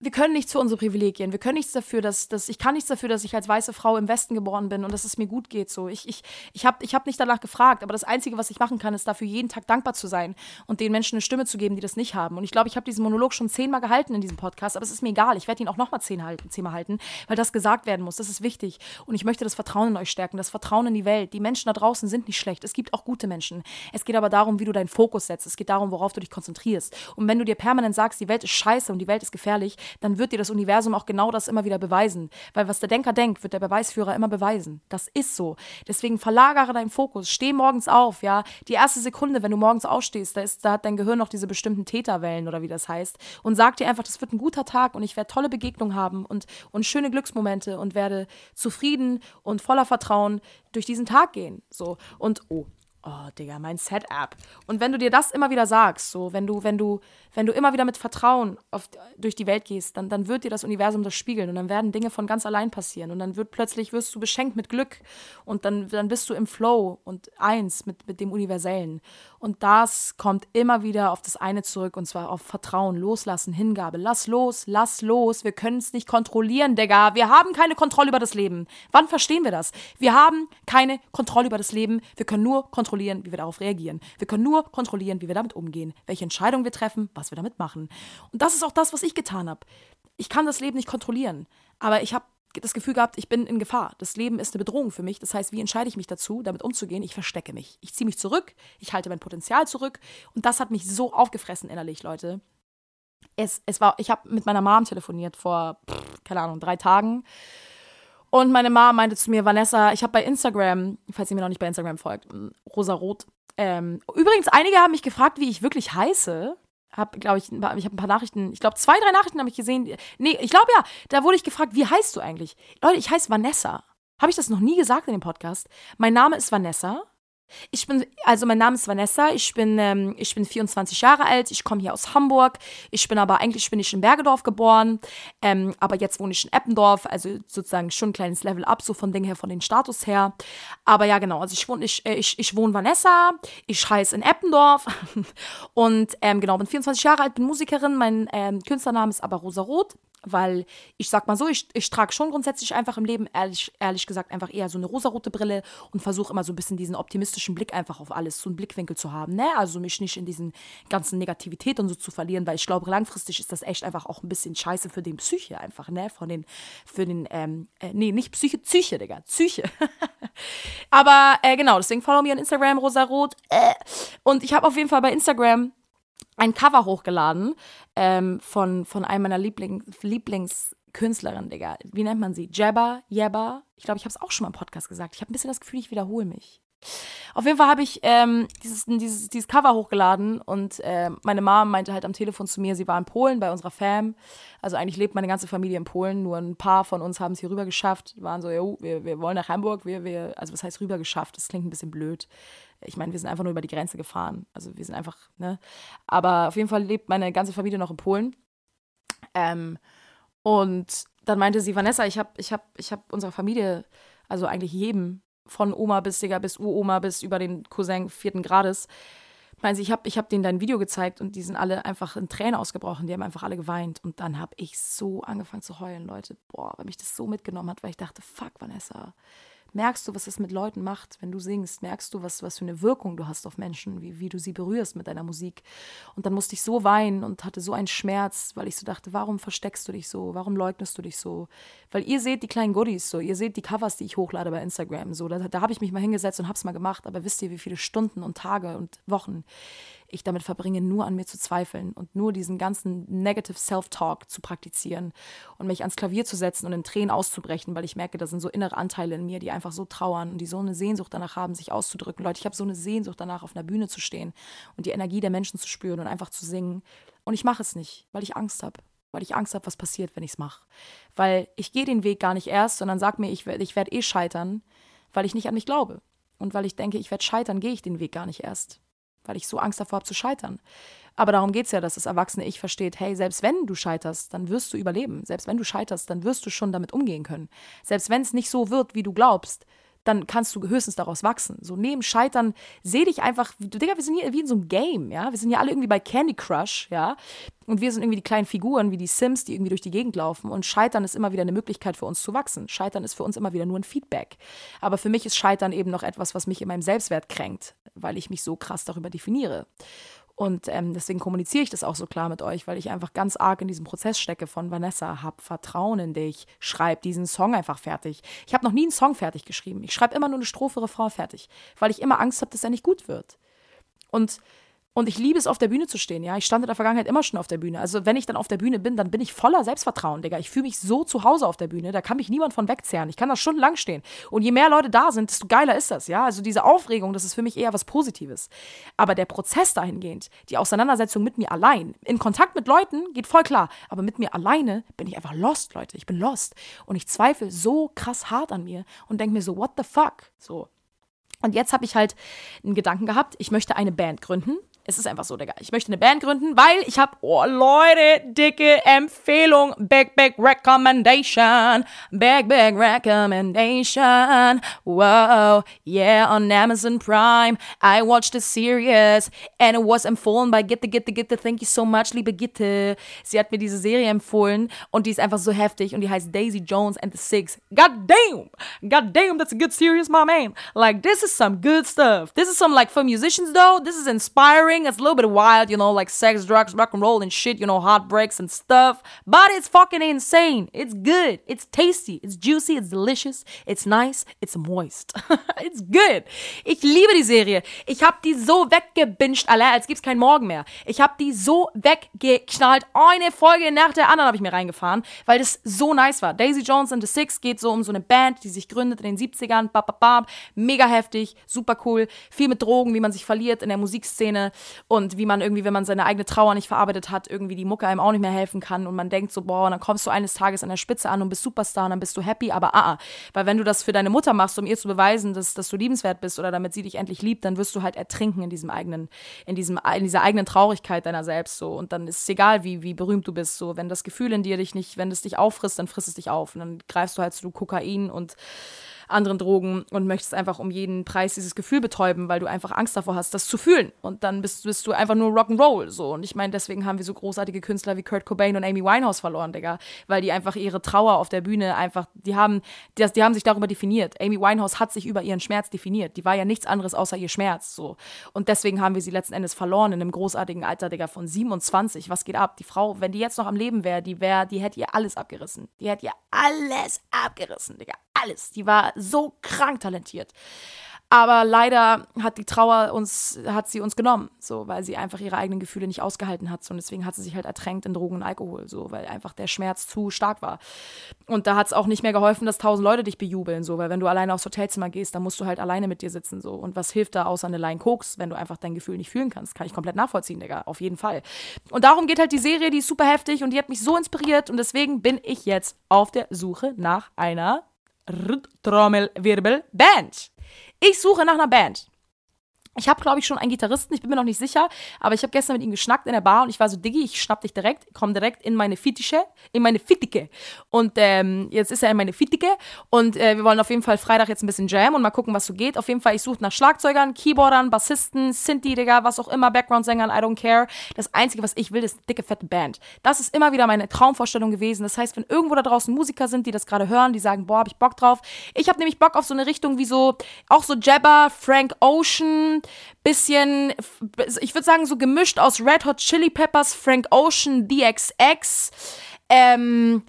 wir können nichts für unsere Privilegien. Wir können nichts dafür, dass, dass ich kann nichts dafür, dass ich als weiße Frau im Westen geboren bin und dass es mir gut geht. So, ich, ich, ich habe ich hab nicht danach gefragt, aber das Einzige, was ich machen kann, ist dafür jeden Tag dankbar zu sein und den Menschen eine Stimme zu geben, die das nicht haben. Und ich glaube, ich habe diesen Monolog schon zehnmal gehalten in diesem Podcast, aber es ist mir egal. Ich werde ihn auch nochmal zehn halten, zehnmal halten, weil das gesagt werden muss. Das ist wichtig. Und ich möchte das Vertrauen in euch stärken, das Vertrauen in die Welt. Die Menschen da draußen sind nicht schlecht. Es gibt auch gute Menschen. Es geht aber darum, wie du deinen Fokus setzt. Es geht darum, worauf du dich konzentrierst. Und wenn du dir permanent sagst, die Welt ist scheiße und die Welt ist gefährlich, dann wird dir das Universum auch genau das immer wieder beweisen. Weil was der Denker denkt, wird der Beweisführer immer beweisen. Das ist so. Deswegen verlagere deinen Fokus. Steh morgens auf, ja. Die erste Sekunde, wenn du morgens aufstehst, da, ist, da hat dein Gehirn noch diese bestimmten Täterwellen oder wie das heißt. Und sag dir einfach, das wird ein guter Tag und ich werde tolle Begegnungen haben und, und schöne Glücksmomente und werde zufrieden und voller Vertrauen durch diesen Tag gehen. So. Und, oh, oh, Digga, mein Setup. Und wenn du dir das immer wieder sagst, so, wenn du, wenn du, wenn du immer wieder mit Vertrauen auf, durch die Welt gehst, dann, dann wird dir das Universum das spiegeln und dann werden Dinge von ganz allein passieren und dann wird plötzlich, wirst du beschenkt mit Glück und dann, dann bist du im Flow und eins mit, mit dem Universellen. Und das kommt immer wieder auf das eine zurück und zwar auf Vertrauen, Loslassen, Hingabe. Lass los, lass los. Wir können es nicht kontrollieren, Digga. Wir haben keine Kontrolle über das Leben. Wann verstehen wir das? Wir haben keine Kontrolle über das Leben. Wir können nur kontrollieren, wie wir darauf reagieren. Wir können nur kontrollieren, wie wir damit umgehen, welche Entscheidungen wir treffen, was wir damit machen. Und das ist auch das, was ich getan habe. Ich kann das Leben nicht kontrollieren, aber ich habe das Gefühl gehabt, ich bin in Gefahr. Das Leben ist eine Bedrohung für mich. Das heißt, wie entscheide ich mich dazu, damit umzugehen? Ich verstecke mich. Ich ziehe mich zurück, ich halte mein Potenzial zurück. Und das hat mich so aufgefressen innerlich, Leute. Es, es war, ich habe mit meiner Mom telefoniert vor, keine Ahnung, drei Tagen. Und meine Mom meinte zu mir, Vanessa, ich habe bei Instagram, falls ihr mir noch nicht bei Instagram folgt, rosarot. Ähm, übrigens, einige haben mich gefragt, wie ich wirklich heiße habe, glaube ich, ich habe ein paar Nachrichten, ich glaube, zwei, drei Nachrichten habe ich gesehen. Nee, ich glaube ja, da wurde ich gefragt, wie heißt du eigentlich? Leute, ich heiße Vanessa. Habe ich das noch nie gesagt in dem Podcast? Mein Name ist Vanessa. Ich bin, also mein Name ist Vanessa, ich bin, ähm, ich bin 24 Jahre alt, ich komme hier aus Hamburg, ich bin aber, eigentlich bin ich in Bergedorf geboren, ähm, aber jetzt wohne ich in Eppendorf, also sozusagen schon ein kleines Level up, so von Ding her, von den Status her. Aber ja, genau, also ich wohne, ich, äh, ich, ich wohne Vanessa, ich heiße in Eppendorf. <laughs> Und ähm, genau, bin 24 Jahre alt, bin Musikerin, mein ähm, Künstlername ist aber Rosa Roth weil ich sag mal so, ich, ich trage schon grundsätzlich einfach im Leben, ehrlich, ehrlich gesagt, einfach eher so eine rosarote Brille und versuche immer so ein bisschen diesen optimistischen Blick einfach auf alles, so einen Blickwinkel zu haben, ne? Also mich nicht in diesen ganzen Negativität und so zu verlieren, weil ich glaube, langfristig ist das echt einfach auch ein bisschen scheiße für den Psyche einfach, ne? Von den, für den, ähm, äh, nee, nicht Psyche, Psyche, Digga, Psyche. <laughs> Aber äh, genau, deswegen follow mir on Instagram, rosarot. Äh. Und ich habe auf jeden Fall bei Instagram ein Cover hochgeladen ähm, von, von einem meiner Liebling, Lieblingskünstlerinnen, Digga. Wie nennt man sie? Jabba? Jabba? Ich glaube, ich habe es auch schon mal im Podcast gesagt. Ich habe ein bisschen das Gefühl, ich wiederhole mich. Auf jeden Fall habe ich ähm, dieses, dieses, dieses Cover hochgeladen und äh, meine Mom meinte halt am Telefon zu mir, sie war in Polen bei unserer Fam. Also eigentlich lebt meine ganze Familie in Polen, nur ein paar von uns haben es hier rüber geschafft, waren so, jo, wir, wir wollen nach Hamburg, wir, wir, also was heißt rüber geschafft? Das klingt ein bisschen blöd. Ich meine, wir sind einfach nur über die Grenze gefahren. Also wir sind einfach, ne? Aber auf jeden Fall lebt meine ganze Familie noch in Polen. Ähm, und dann meinte sie, Vanessa, ich habe ich hab, ich hab unserer Familie, also eigentlich jedem, von Oma bis Digga, bis Uroma, bis über den Cousin vierten Grades, meinte ich habe ich hab denen dein Video gezeigt und die sind alle einfach in Tränen ausgebrochen. Die haben einfach alle geweint. Und dann habe ich so angefangen zu heulen, Leute. Boah, weil mich das so mitgenommen hat, weil ich dachte, fuck, Vanessa, merkst du, was es mit Leuten macht, wenn du singst, merkst du, was, was für eine Wirkung du hast auf Menschen, wie, wie du sie berührst mit deiner Musik. Und dann musste ich so weinen und hatte so einen Schmerz, weil ich so dachte, warum versteckst du dich so, warum leugnest du dich so? Weil ihr seht die kleinen Goodies so, ihr seht die Covers, die ich hochlade bei Instagram, so, da, da habe ich mich mal hingesetzt und hab's mal gemacht, aber wisst ihr, wie viele Stunden und Tage und Wochen ich damit verbringe, nur an mir zu zweifeln und nur diesen ganzen Negative Self-Talk zu praktizieren und mich ans Klavier zu setzen und in Tränen auszubrechen, weil ich merke, da sind so innere Anteile in mir, die einfach so trauern und die so eine Sehnsucht danach haben, sich auszudrücken. Leute, ich habe so eine Sehnsucht danach, auf einer Bühne zu stehen und die Energie der Menschen zu spüren und einfach zu singen. Und ich mache es nicht, weil ich Angst habe weil ich Angst habe, was passiert, wenn ich es mache. Weil ich gehe den Weg gar nicht erst, sondern sag mir, ich, ich werde eh scheitern, weil ich nicht an mich glaube. Und weil ich denke, ich werde scheitern, gehe ich den Weg gar nicht erst weil ich so Angst davor habe zu scheitern. Aber darum geht es ja, dass das erwachsene Ich versteht, hey, selbst wenn du scheiterst, dann wirst du überleben. Selbst wenn du scheiterst, dann wirst du schon damit umgehen können. Selbst wenn es nicht so wird, wie du glaubst, dann kannst du höchstens daraus wachsen. So neben Scheitern, seh dich einfach, Digga, wir sind hier wie in so einem Game, ja. Wir sind ja alle irgendwie bei Candy Crush, ja. Und wir sind irgendwie die kleinen Figuren wie die Sims, die irgendwie durch die Gegend laufen. Und Scheitern ist immer wieder eine Möglichkeit für uns zu wachsen. Scheitern ist für uns immer wieder nur ein Feedback. Aber für mich ist Scheitern eben noch etwas, was mich in meinem Selbstwert kränkt, weil ich mich so krass darüber definiere. Und ähm, deswegen kommuniziere ich das auch so klar mit euch, weil ich einfach ganz arg in diesem Prozess stecke von Vanessa, hab Vertrauen in dich, schreib diesen Song einfach fertig. Ich habe noch nie einen Song fertig geschrieben. Ich schreibe immer nur eine Strophe, Refrain fertig, weil ich immer Angst habe, dass er nicht gut wird. Und und ich liebe es, auf der Bühne zu stehen, ja. Ich stand in der Vergangenheit immer schon auf der Bühne. Also, wenn ich dann auf der Bühne bin, dann bin ich voller Selbstvertrauen, Digga. Ich fühle mich so zu Hause auf der Bühne, da kann mich niemand von wegzehren. Ich kann da stundenlang stehen. Und je mehr Leute da sind, desto geiler ist das, ja. Also, diese Aufregung, das ist für mich eher was Positives. Aber der Prozess dahingehend, die Auseinandersetzung mit mir allein, in Kontakt mit Leuten, geht voll klar. Aber mit mir alleine bin ich einfach lost, Leute. Ich bin lost. Und ich zweifle so krass hart an mir und denke mir so, what the fuck? So. Und jetzt habe ich halt einen Gedanken gehabt, ich möchte eine Band gründen. Es ist einfach so, Digga. Ich möchte eine Band gründen, weil ich habe, oh Leute, dicke Empfehlung. Big, big recommendation. Big, big recommendation. Wow, yeah, on Amazon Prime. I watched the series and it was empfohlen by Gitte, Gitte, Gitte. Thank you so much, liebe Gitte. Sie hat mir diese Serie empfohlen und die ist einfach so heftig und die heißt Daisy Jones and the Six. God damn! God damn, that's a good series, my man. Like, this is some good stuff. This is some, like, for musicians, though, this is inspiring thing that's a little bit wild, you know, like sex, drugs, rock and roll and shit, you know, heartbreaks and stuff. But it's fucking insane. It's good. It's tasty. It's juicy. It's delicious. It's nice. It's moist. <laughs> it's good. Ich liebe die Serie. Ich hab die so weggebinged, alle, als gibt's keinen Morgen mehr. Ich hab die so weggeknallt. Eine Folge nach der anderen habe ich mir reingefahren, weil das so nice war. Daisy Jones and the Six geht so um so eine Band, die sich gründet in den 70ern. Bap, bap, bap. Mega heftig, super cool. Viel mit Drogen, wie man sich verliert in der Musikszene. Und wie man irgendwie, wenn man seine eigene Trauer nicht verarbeitet hat, irgendwie die Mucke einem auch nicht mehr helfen kann und man denkt so, boah, und dann kommst du eines Tages an der Spitze an und bist Superstar und dann bist du happy, aber ah, ah. Weil wenn du das für deine Mutter machst, um ihr zu beweisen, dass, dass du liebenswert bist oder damit sie dich endlich liebt, dann wirst du halt ertrinken in diesem eigenen, in diesem, in dieser eigenen Traurigkeit deiner selbst so. Und dann ist es egal, wie, wie berühmt du bist. So, wenn das Gefühl in dir dich nicht, wenn es dich auffrisst, dann frisst es dich auf. Und dann greifst du halt zu Kokain und anderen Drogen und möchtest einfach um jeden Preis dieses Gefühl betäuben, weil du einfach Angst davor hast, das zu fühlen. Und dann bist, bist du einfach nur Rock'n'Roll. So. Und ich meine, deswegen haben wir so großartige Künstler wie Kurt Cobain und Amy Winehouse verloren, Digga. Weil die einfach ihre Trauer auf der Bühne einfach, die haben, die, die haben sich darüber definiert. Amy Winehouse hat sich über ihren Schmerz definiert. Die war ja nichts anderes außer ihr Schmerz. So. Und deswegen haben wir sie letzten Endes verloren in einem großartigen Alter, Digga, von 27. Was geht ab? Die Frau, wenn die jetzt noch am Leben wäre, die wäre, die hätte ihr alles abgerissen. Die hätte ihr alles abgerissen, Digga alles. Die war so krank talentiert. Aber leider hat die Trauer uns, hat sie uns genommen, so, weil sie einfach ihre eigenen Gefühle nicht ausgehalten hat. So, und deswegen hat sie sich halt ertränkt in Drogen und Alkohol, so, weil einfach der Schmerz zu stark war. Und da hat es auch nicht mehr geholfen, dass tausend Leute dich bejubeln, so, weil wenn du alleine aufs Hotelzimmer gehst, dann musst du halt alleine mit dir sitzen, so. Und was hilft da außer eine Line Koks, wenn du einfach dein Gefühl nicht fühlen kannst? Kann ich komplett nachvollziehen, Digga, auf jeden Fall. Und darum geht halt die Serie, die ist super heftig und die hat mich so inspiriert und deswegen bin ich jetzt auf der Suche nach einer Trommelwirbel Band. Ich suche nach einer Band. Ich habe, glaube ich, schon einen Gitarristen, ich bin mir noch nicht sicher, aber ich habe gestern mit ihm geschnackt in der Bar und ich war so, Diggi, ich schnapp dich direkt, komm direkt in meine Fittiche, in meine Fittike. Und ähm, jetzt ist er in meine Fittike und äh, wir wollen auf jeden Fall Freitag jetzt ein bisschen Jam und mal gucken, was so geht. Auf jeden Fall, ich suche nach Schlagzeugern, Keyboardern, Bassisten, Sinti, Digga, was auch immer, Background-Sängern, I don't care. Das Einzige, was ich will, ist eine dicke, fette Band. Das ist immer wieder meine Traumvorstellung gewesen. Das heißt, wenn irgendwo da draußen Musiker sind, die das gerade hören, die sagen, boah, hab ich Bock drauf. Ich habe nämlich Bock auf so eine Richtung wie so, auch so Jabba, Frank Ocean, bisschen, ich würde sagen, so gemischt aus Red Hot Chili Peppers, Frank Ocean, DXX, ähm,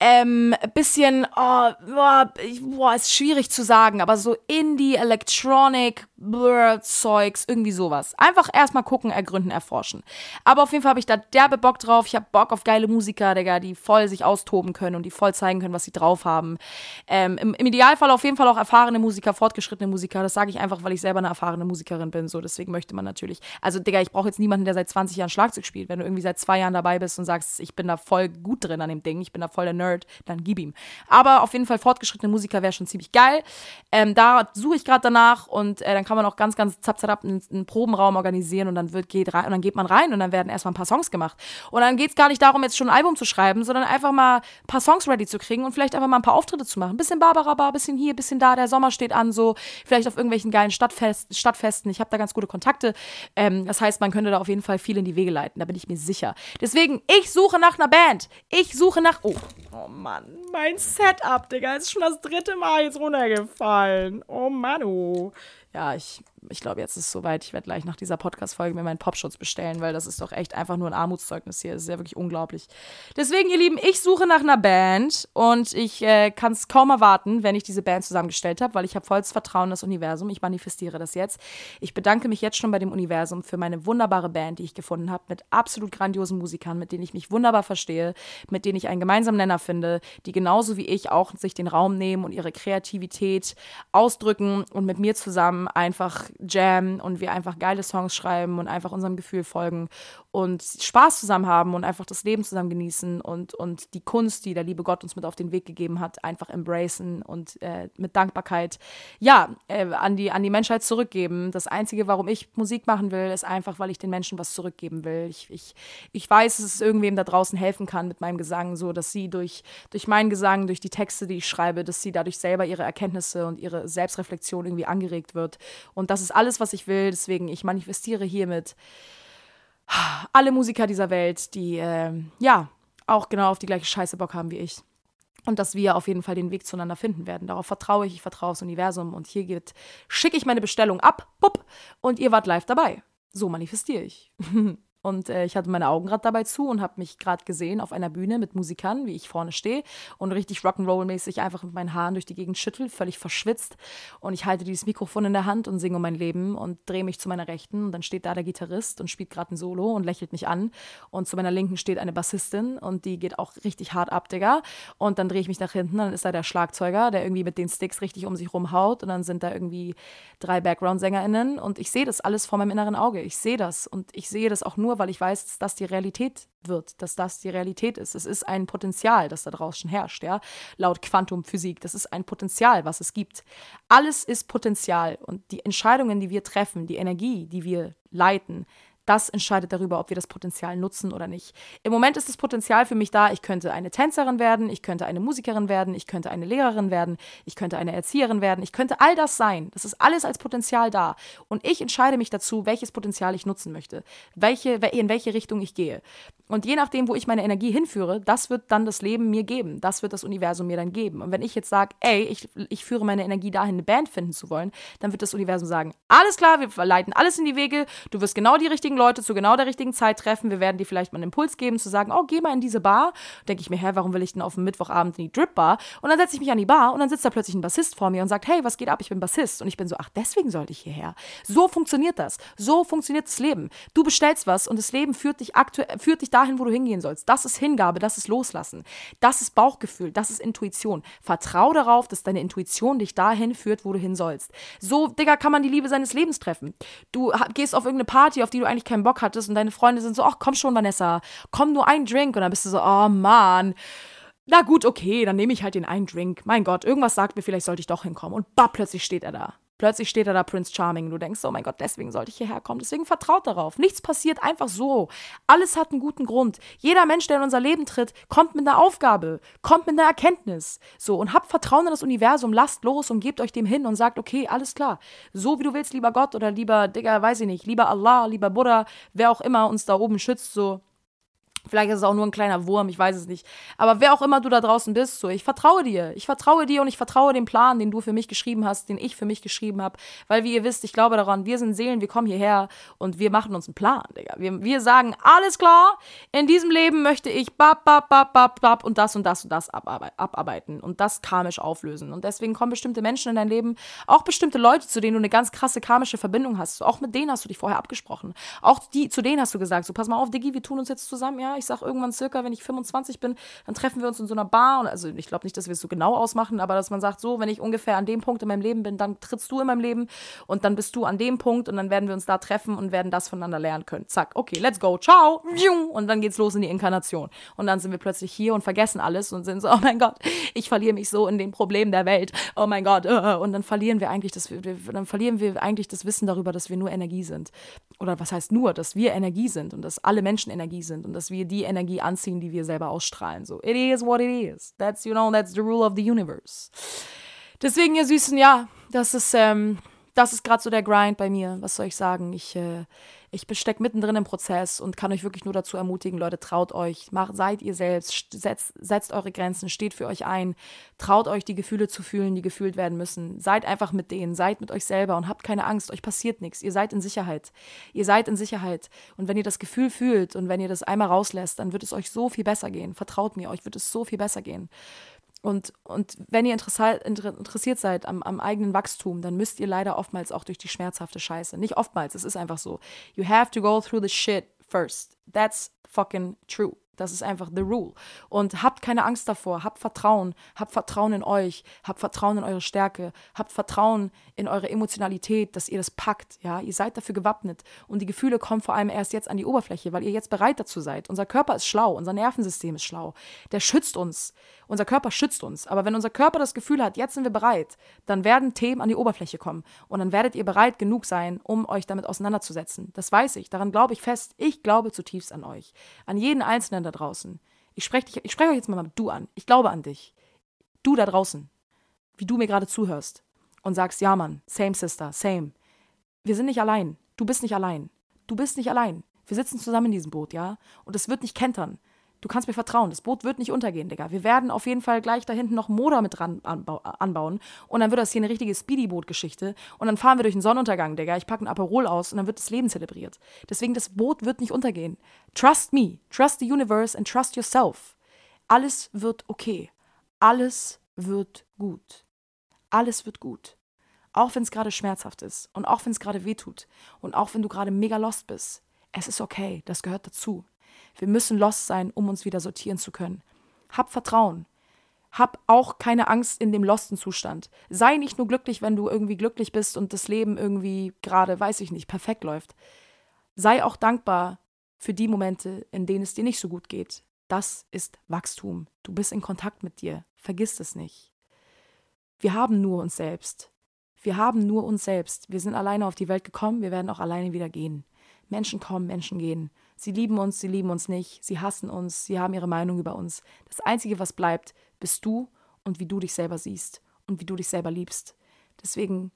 ähm, bisschen, oh, boah, ist schwierig zu sagen, aber so Indie, Electronic, Blur-Zeugs, irgendwie sowas. Einfach erstmal gucken, ergründen, erforschen. Aber auf jeden Fall habe ich da derbe Bock drauf. Ich habe Bock auf geile Musiker, Digga, die voll sich austoben können und die voll zeigen können, was sie drauf haben. Ähm, im, im, Idealfall auf jeden Fall auch erfahrene Musiker, fortgeschrittene Musiker. Das sage ich einfach, weil ich selber eine erfahrene Musikerin bin. So, deswegen möchte man natürlich. Also, Digga, ich brauche jetzt niemanden, der seit 20 Jahren Schlagzeug spielt. Wenn du irgendwie seit zwei Jahren dabei bist und sagst, ich bin da voll gut drin an dem Ding, ich bin da voll der Nerd Nerd, dann gib ihm. Aber auf jeden Fall fortgeschrittene Musiker wäre schon ziemlich geil. Ähm, da suche ich gerade danach und äh, dann kann man auch ganz, ganz zapzarab einen, einen Probenraum organisieren und dann wird, geht rein und dann geht man rein und dann werden erstmal ein paar Songs gemacht. Und dann geht es gar nicht darum, jetzt schon ein Album zu schreiben, sondern einfach mal ein paar Songs ready zu kriegen und vielleicht einfach mal ein paar Auftritte zu machen. bisschen Barbara Bar, bisschen hier, bisschen da, der Sommer steht an, so vielleicht auf irgendwelchen geilen Stadtfest, Stadtfesten. Ich habe da ganz gute Kontakte. Ähm, das heißt, man könnte da auf jeden Fall viel in die Wege leiten, da bin ich mir sicher. Deswegen, ich suche nach einer Band. Ich suche nach. Oh, Oh Mann, mein Setup, Digga, ist schon das dritte Mal jetzt runtergefallen. Oh Mann, oh. Ja, ich ich glaube, jetzt ist es soweit. Ich werde gleich nach dieser Podcast-Folge mir meinen Popschutz bestellen, weil das ist doch echt einfach nur ein Armutszeugnis hier. Das ist ja wirklich unglaublich. Deswegen, ihr Lieben, ich suche nach einer Band und ich äh, kann es kaum erwarten, wenn ich diese Band zusammengestellt habe, weil ich habe volles Vertrauen in das Universum. Ich manifestiere das jetzt. Ich bedanke mich jetzt schon bei dem Universum für meine wunderbare Band, die ich gefunden habe, mit absolut grandiosen Musikern, mit denen ich mich wunderbar verstehe, mit denen ich einen gemeinsamen Nenner finde, die genauso wie ich auch sich den Raum nehmen und ihre Kreativität ausdrücken und mit mir zusammen einfach Jam und wir einfach geile Songs schreiben und einfach unserem Gefühl folgen und Spaß zusammen haben und einfach das Leben zusammen genießen und, und die Kunst, die der liebe Gott uns mit auf den Weg gegeben hat, einfach embracen und äh, mit Dankbarkeit, ja, äh, an, die, an die Menschheit zurückgeben. Das Einzige, warum ich Musik machen will, ist einfach, weil ich den Menschen was zurückgeben will. Ich, ich, ich weiß, dass es irgendwem da draußen helfen kann mit meinem Gesang, so dass sie durch, durch meinen Gesang, durch die Texte, die ich schreibe, dass sie dadurch selber ihre Erkenntnisse und ihre Selbstreflexion irgendwie angeregt wird. Und das ist alles, was ich will. Deswegen, ich manifestiere hiermit alle Musiker dieser Welt, die äh, ja auch genau auf die gleiche Scheiße Bock haben wie ich. Und dass wir auf jeden Fall den Weg zueinander finden werden. Darauf vertraue ich, ich vertraue aufs Universum. Und hier geht, schicke ich meine Bestellung ab, pupp, und ihr wart live dabei. So manifestiere ich. <laughs> Und äh, ich hatte meine Augen gerade dabei zu und habe mich gerade gesehen auf einer Bühne mit Musikern, wie ich vorne stehe und richtig Rock'n'Roll-mäßig einfach mit meinen Haaren durch die Gegend schüttel, völlig verschwitzt. Und ich halte dieses Mikrofon in der Hand und singe um mein Leben und drehe mich zu meiner Rechten. Und dann steht da der Gitarrist und spielt gerade ein Solo und lächelt mich an. Und zu meiner Linken steht eine Bassistin und die geht auch richtig hart ab, Digga. Und dann drehe ich mich nach hinten, dann ist da der Schlagzeuger, der irgendwie mit den Sticks richtig um sich rumhaut. Und dann sind da irgendwie drei Background-SängerInnen. Und ich sehe das alles vor meinem inneren Auge. Ich sehe das. Und ich sehe das auch nur, weil ich weiß, dass das die Realität wird, dass das die Realität ist. Es ist ein Potenzial, das da draußen herrscht, ja, laut Quantumphysik. Das ist ein Potenzial, was es gibt. Alles ist Potenzial und die Entscheidungen, die wir treffen, die Energie, die wir leiten, das entscheidet darüber, ob wir das Potenzial nutzen oder nicht. Im Moment ist das Potenzial für mich da, ich könnte eine Tänzerin werden, ich könnte eine Musikerin werden, ich könnte eine Lehrerin werden, ich könnte eine Erzieherin werden, ich könnte all das sein. Das ist alles als Potenzial da. Und ich entscheide mich dazu, welches Potenzial ich nutzen möchte, welche, in welche Richtung ich gehe. Und je nachdem, wo ich meine Energie hinführe, das wird dann das Leben mir geben. Das wird das Universum mir dann geben. Und wenn ich jetzt sage, ey, ich, ich führe meine Energie dahin, eine Band finden zu wollen, dann wird das Universum sagen, alles klar, wir leiten alles in die Wege, du wirst genau die richtigen Leute zu genau der richtigen Zeit treffen. Wir werden dir vielleicht mal einen Impuls geben, zu sagen, oh, geh mal in diese Bar. Denke ich mir, hä, warum will ich denn auf dem Mittwochabend in die Drip Bar? Und dann setze ich mich an die Bar und dann sitzt da plötzlich ein Bassist vor mir und sagt, hey, was geht ab? Ich bin Bassist. Und ich bin so, ach, deswegen sollte ich hierher. So funktioniert das. So funktioniert das Leben. Du bestellst was und das Leben führt dich, führt dich dahin, wo du hingehen sollst. Das ist Hingabe, das ist Loslassen. Das ist Bauchgefühl, das ist Intuition. Vertrau darauf, dass deine Intuition dich dahin führt, wo du hin sollst. So, Digga, kann man die Liebe seines Lebens treffen. Du gehst auf irgendeine Party, auf die du eigentlich keinen Bock hattest und deine Freunde sind so, ach komm schon, Vanessa, komm nur ein Drink. Und dann bist du so, oh Mann. Na gut, okay, dann nehme ich halt den einen Drink. Mein Gott, irgendwas sagt mir, vielleicht sollte ich doch hinkommen. Und bah, plötzlich steht er da. Plötzlich steht er da, Prince Charming. Du denkst, oh mein Gott, deswegen sollte ich hierher kommen. Deswegen vertraut darauf. Nichts passiert einfach so. Alles hat einen guten Grund. Jeder Mensch, der in unser Leben tritt, kommt mit einer Aufgabe, kommt mit einer Erkenntnis. So, und habt Vertrauen in das Universum, lasst los und gebt euch dem hin und sagt, okay, alles klar. So wie du willst, lieber Gott oder lieber, Digga, weiß ich nicht, lieber Allah, lieber Buddha, wer auch immer uns da oben schützt, so Vielleicht ist es auch nur ein kleiner Wurm, ich weiß es nicht. Aber wer auch immer du da draußen bist, so, ich vertraue dir. Ich vertraue dir und ich vertraue dem Plan, den du für mich geschrieben hast, den ich für mich geschrieben habe. Weil, wie ihr wisst, ich glaube daran, wir sind Seelen, wir kommen hierher und wir machen uns einen Plan, Digga. Wir, wir sagen, alles klar, in diesem Leben möchte ich bap, bap, bap, bap, bap und das und das und das abarbeiten und das karmisch auflösen. Und deswegen kommen bestimmte Menschen in dein Leben, auch bestimmte Leute, zu denen du eine ganz krasse karmische Verbindung hast. Auch mit denen hast du dich vorher abgesprochen. Auch die, zu denen hast du gesagt, so, pass mal auf, Diggi, wir tun uns jetzt zusammen, ja, ich sag irgendwann circa, wenn ich 25 bin, dann treffen wir uns in so einer Bar. Und also ich glaube nicht, dass wir es so genau ausmachen, aber dass man sagt, so, wenn ich ungefähr an dem Punkt in meinem Leben bin, dann trittst du in meinem Leben und dann bist du an dem Punkt und dann werden wir uns da treffen und werden das voneinander lernen können. Zack, okay, let's go, ciao. Und dann geht's los in die Inkarnation. Und dann sind wir plötzlich hier und vergessen alles und sind so, oh mein Gott, ich verliere mich so in den Problemen der Welt. Oh mein Gott. Äh, und dann verlieren wir eigentlich das, dann verlieren wir eigentlich das Wissen darüber, dass wir nur Energie sind. Oder was heißt nur, dass wir Energie sind und dass alle Menschen Energie sind und dass wir die Energie anziehen, die wir selber ausstrahlen. So, it is what it is. That's, you know, that's the rule of the universe. Deswegen, ihr Süßen, ja, das ist, ähm, das ist gerade so der Grind bei mir. Was soll ich sagen? Ich, äh, ich stecke mittendrin im Prozess und kann euch wirklich nur dazu ermutigen, Leute, traut euch, macht, seid ihr selbst, setzt, setzt eure Grenzen, steht für euch ein, traut euch, die Gefühle zu fühlen, die gefühlt werden müssen. Seid einfach mit denen, seid mit euch selber und habt keine Angst, euch passiert nichts. Ihr seid in Sicherheit. Ihr seid in Sicherheit. Und wenn ihr das Gefühl fühlt und wenn ihr das einmal rauslässt, dann wird es euch so viel besser gehen. Vertraut mir, euch wird es so viel besser gehen. Und, und wenn ihr interessiert seid am, am eigenen Wachstum, dann müsst ihr leider oftmals auch durch die schmerzhafte Scheiße. Nicht oftmals, es ist einfach so. You have to go through the shit first. That's fucking true. Das ist einfach the rule. Und habt keine Angst davor. Habt Vertrauen. Habt Vertrauen in euch. Habt Vertrauen in eure Stärke. Habt Vertrauen in eure Emotionalität, dass ihr das packt. Ja, ihr seid dafür gewappnet. Und die Gefühle kommen vor allem erst jetzt an die Oberfläche, weil ihr jetzt bereit dazu seid. Unser Körper ist schlau. Unser Nervensystem ist schlau. Der schützt uns. Unser Körper schützt uns. Aber wenn unser Körper das Gefühl hat, jetzt sind wir bereit, dann werden Themen an die Oberfläche kommen. Und dann werdet ihr bereit genug sein, um euch damit auseinanderzusetzen. Das weiß ich. Daran glaube ich fest. Ich glaube zutiefst an euch. An jeden Einzelnen da draußen. Ich spreche sprech euch jetzt mal mit du an. Ich glaube an dich. Du da draußen. Wie du mir gerade zuhörst. Und sagst, ja Mann, same sister, same. Wir sind nicht allein. Du bist nicht allein. Du bist nicht allein. Wir sitzen zusammen in diesem Boot, ja? Und es wird nicht kentern. Du kannst mir vertrauen, das Boot wird nicht untergehen, Digga. Wir werden auf jeden Fall gleich da hinten noch Motor mit dran anbauen. Und dann wird das hier eine richtige Speedyboot-Geschichte. Und dann fahren wir durch den Sonnenuntergang, Digga. Ich packe ein Aperol aus und dann wird das Leben zelebriert. Deswegen, das Boot wird nicht untergehen. Trust me, trust the universe and trust yourself. Alles wird okay. Alles wird gut. Alles wird gut. Auch wenn es gerade schmerzhaft ist und auch wenn es gerade wehtut und auch wenn du gerade mega lost bist. Es ist okay, das gehört dazu. Wir müssen lost sein, um uns wieder sortieren zu können. Hab Vertrauen. Hab auch keine Angst in dem losten Zustand. Sei nicht nur glücklich, wenn du irgendwie glücklich bist und das Leben irgendwie gerade, weiß ich nicht, perfekt läuft. Sei auch dankbar für die Momente, in denen es dir nicht so gut geht. Das ist Wachstum. Du bist in Kontakt mit dir. Vergiss es nicht. Wir haben nur uns selbst. Wir haben nur uns selbst. Wir sind alleine auf die Welt gekommen, wir werden auch alleine wieder gehen. Menschen kommen, Menschen gehen. Sie lieben uns, sie lieben uns nicht, sie hassen uns, sie haben ihre Meinung über uns. Das Einzige, was bleibt, bist du und wie du dich selber siehst und wie du dich selber liebst. Deswegen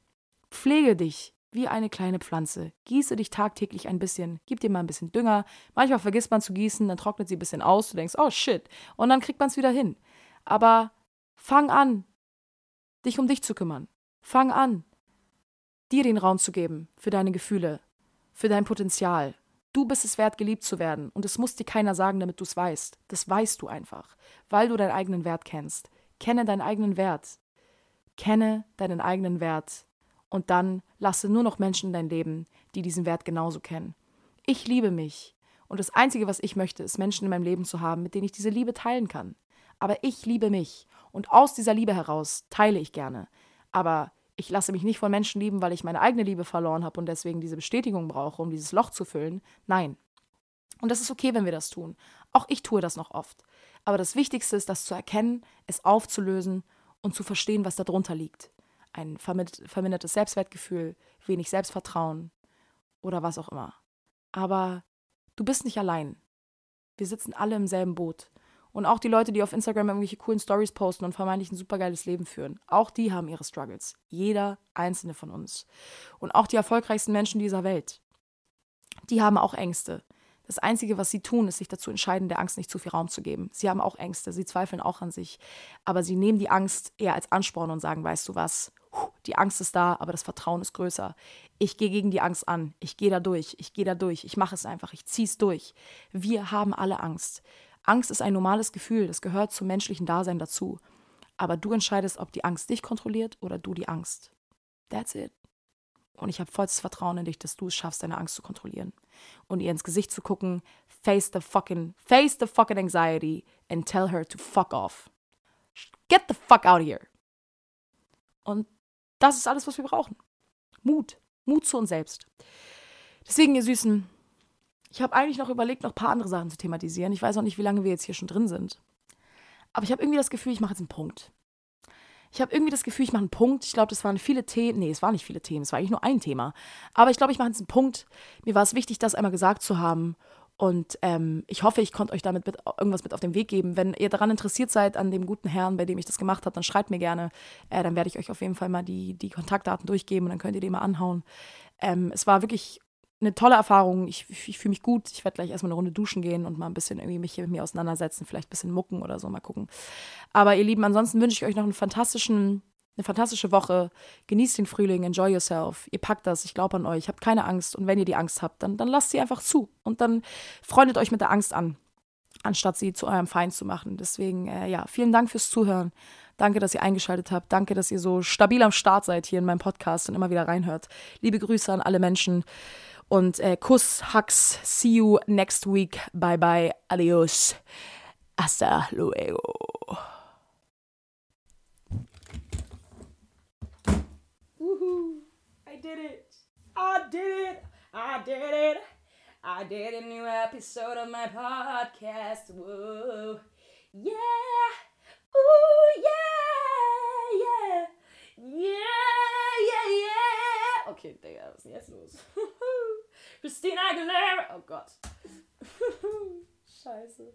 pflege dich wie eine kleine Pflanze. Gieße dich tagtäglich ein bisschen. Gib dir mal ein bisschen Dünger. Manchmal vergisst man zu gießen, dann trocknet sie ein bisschen aus. Du denkst, oh shit. Und dann kriegt man es wieder hin. Aber fang an, dich um dich zu kümmern. Fang an, dir den Raum zu geben für deine Gefühle, für dein Potenzial, Du bist es wert, geliebt zu werden. Und es muss dir keiner sagen, damit du es weißt. Das weißt du einfach, weil du deinen eigenen Wert kennst. Kenne deinen eigenen Wert. Kenne deinen eigenen Wert. Und dann lasse nur noch Menschen in dein Leben, die diesen Wert genauso kennen. Ich liebe mich. Und das Einzige, was ich möchte, ist Menschen in meinem Leben zu haben, mit denen ich diese Liebe teilen kann. Aber ich liebe mich. Und aus dieser Liebe heraus teile ich gerne. Aber ich lasse mich nicht von Menschen lieben, weil ich meine eigene Liebe verloren habe und deswegen diese Bestätigung brauche, um dieses Loch zu füllen. Nein. Und das ist okay, wenn wir das tun. Auch ich tue das noch oft. Aber das Wichtigste ist, das zu erkennen, es aufzulösen und zu verstehen, was darunter liegt. Ein vermindertes Selbstwertgefühl, wenig Selbstvertrauen oder was auch immer. Aber du bist nicht allein. Wir sitzen alle im selben Boot. Und auch die Leute, die auf Instagram irgendwelche coolen Stories posten und vermeintlich ein supergeiles Leben führen, auch die haben ihre Struggles. Jeder einzelne von uns. Und auch die erfolgreichsten Menschen dieser Welt, die haben auch Ängste. Das Einzige, was sie tun, ist sich dazu entscheiden, der Angst nicht zu viel Raum zu geben. Sie haben auch Ängste, sie zweifeln auch an sich. Aber sie nehmen die Angst eher als Ansporn und sagen, weißt du was, die Angst ist da, aber das Vertrauen ist größer. Ich gehe gegen die Angst an. Ich gehe da durch. Ich gehe da durch. Ich mache es einfach. Ich ziehe es durch. Wir haben alle Angst. Angst ist ein normales Gefühl, das gehört zum menschlichen Dasein dazu. Aber du entscheidest, ob die Angst dich kontrolliert oder du die Angst. That's it. Und ich habe vollstes Vertrauen in dich, dass du es schaffst, deine Angst zu kontrollieren. Und ihr ins Gesicht zu gucken, face the fucking, face the fucking anxiety and tell her to fuck off. Get the fuck out of here. Und das ist alles, was wir brauchen. Mut. Mut zu uns selbst. Deswegen, ihr Süßen, ich habe eigentlich noch überlegt, noch ein paar andere Sachen zu thematisieren. Ich weiß auch nicht, wie lange wir jetzt hier schon drin sind. Aber ich habe irgendwie das Gefühl, ich mache jetzt einen Punkt. Ich habe irgendwie das Gefühl, ich mache einen Punkt. Ich glaube, das waren viele Themen. Nee, es waren nicht viele Themen. Es war eigentlich nur ein Thema. Aber ich glaube, ich mache jetzt einen Punkt. Mir war es wichtig, das einmal gesagt zu haben. Und ähm, ich hoffe, ich konnte euch damit mit, irgendwas mit auf den Weg geben. Wenn ihr daran interessiert seid, an dem guten Herrn, bei dem ich das gemacht habe, dann schreibt mir gerne. Äh, dann werde ich euch auf jeden Fall mal die, die Kontaktdaten durchgeben und dann könnt ihr die mal anhauen. Ähm, es war wirklich eine tolle Erfahrung. Ich, ich fühle mich gut. Ich werde gleich erstmal eine Runde duschen gehen und mal ein bisschen irgendwie mich hier mit mir auseinandersetzen, vielleicht ein bisschen mucken oder so, mal gucken. Aber ihr Lieben, ansonsten wünsche ich euch noch einen fantastischen, eine fantastische Woche. Genießt den Frühling, enjoy yourself. Ihr packt das, ich glaube an euch. Habt keine Angst. Und wenn ihr die Angst habt, dann, dann lasst sie einfach zu. Und dann freundet euch mit der Angst an, anstatt sie zu eurem Feind zu machen. Deswegen, äh, ja, vielen Dank fürs Zuhören. Danke, dass ihr eingeschaltet habt. Danke, dass ihr so stabil am Start seid hier in meinem Podcast und immer wieder reinhört. Liebe Grüße an alle Menschen. Und äh, Kuss, Hugs, see you next week. Bye bye, adios. Hasta luego. Woohoo! I did it! I did it! I did it! I did a new episode of my podcast. Whoa! Yeah! Ooh, yeah! Yeah! Yeah! Yeah! Yeah! Okay, Digga, was ist denn jetzt los? <laughs> Christina Aguilera. Oh Gott. <laughs> Scheiße.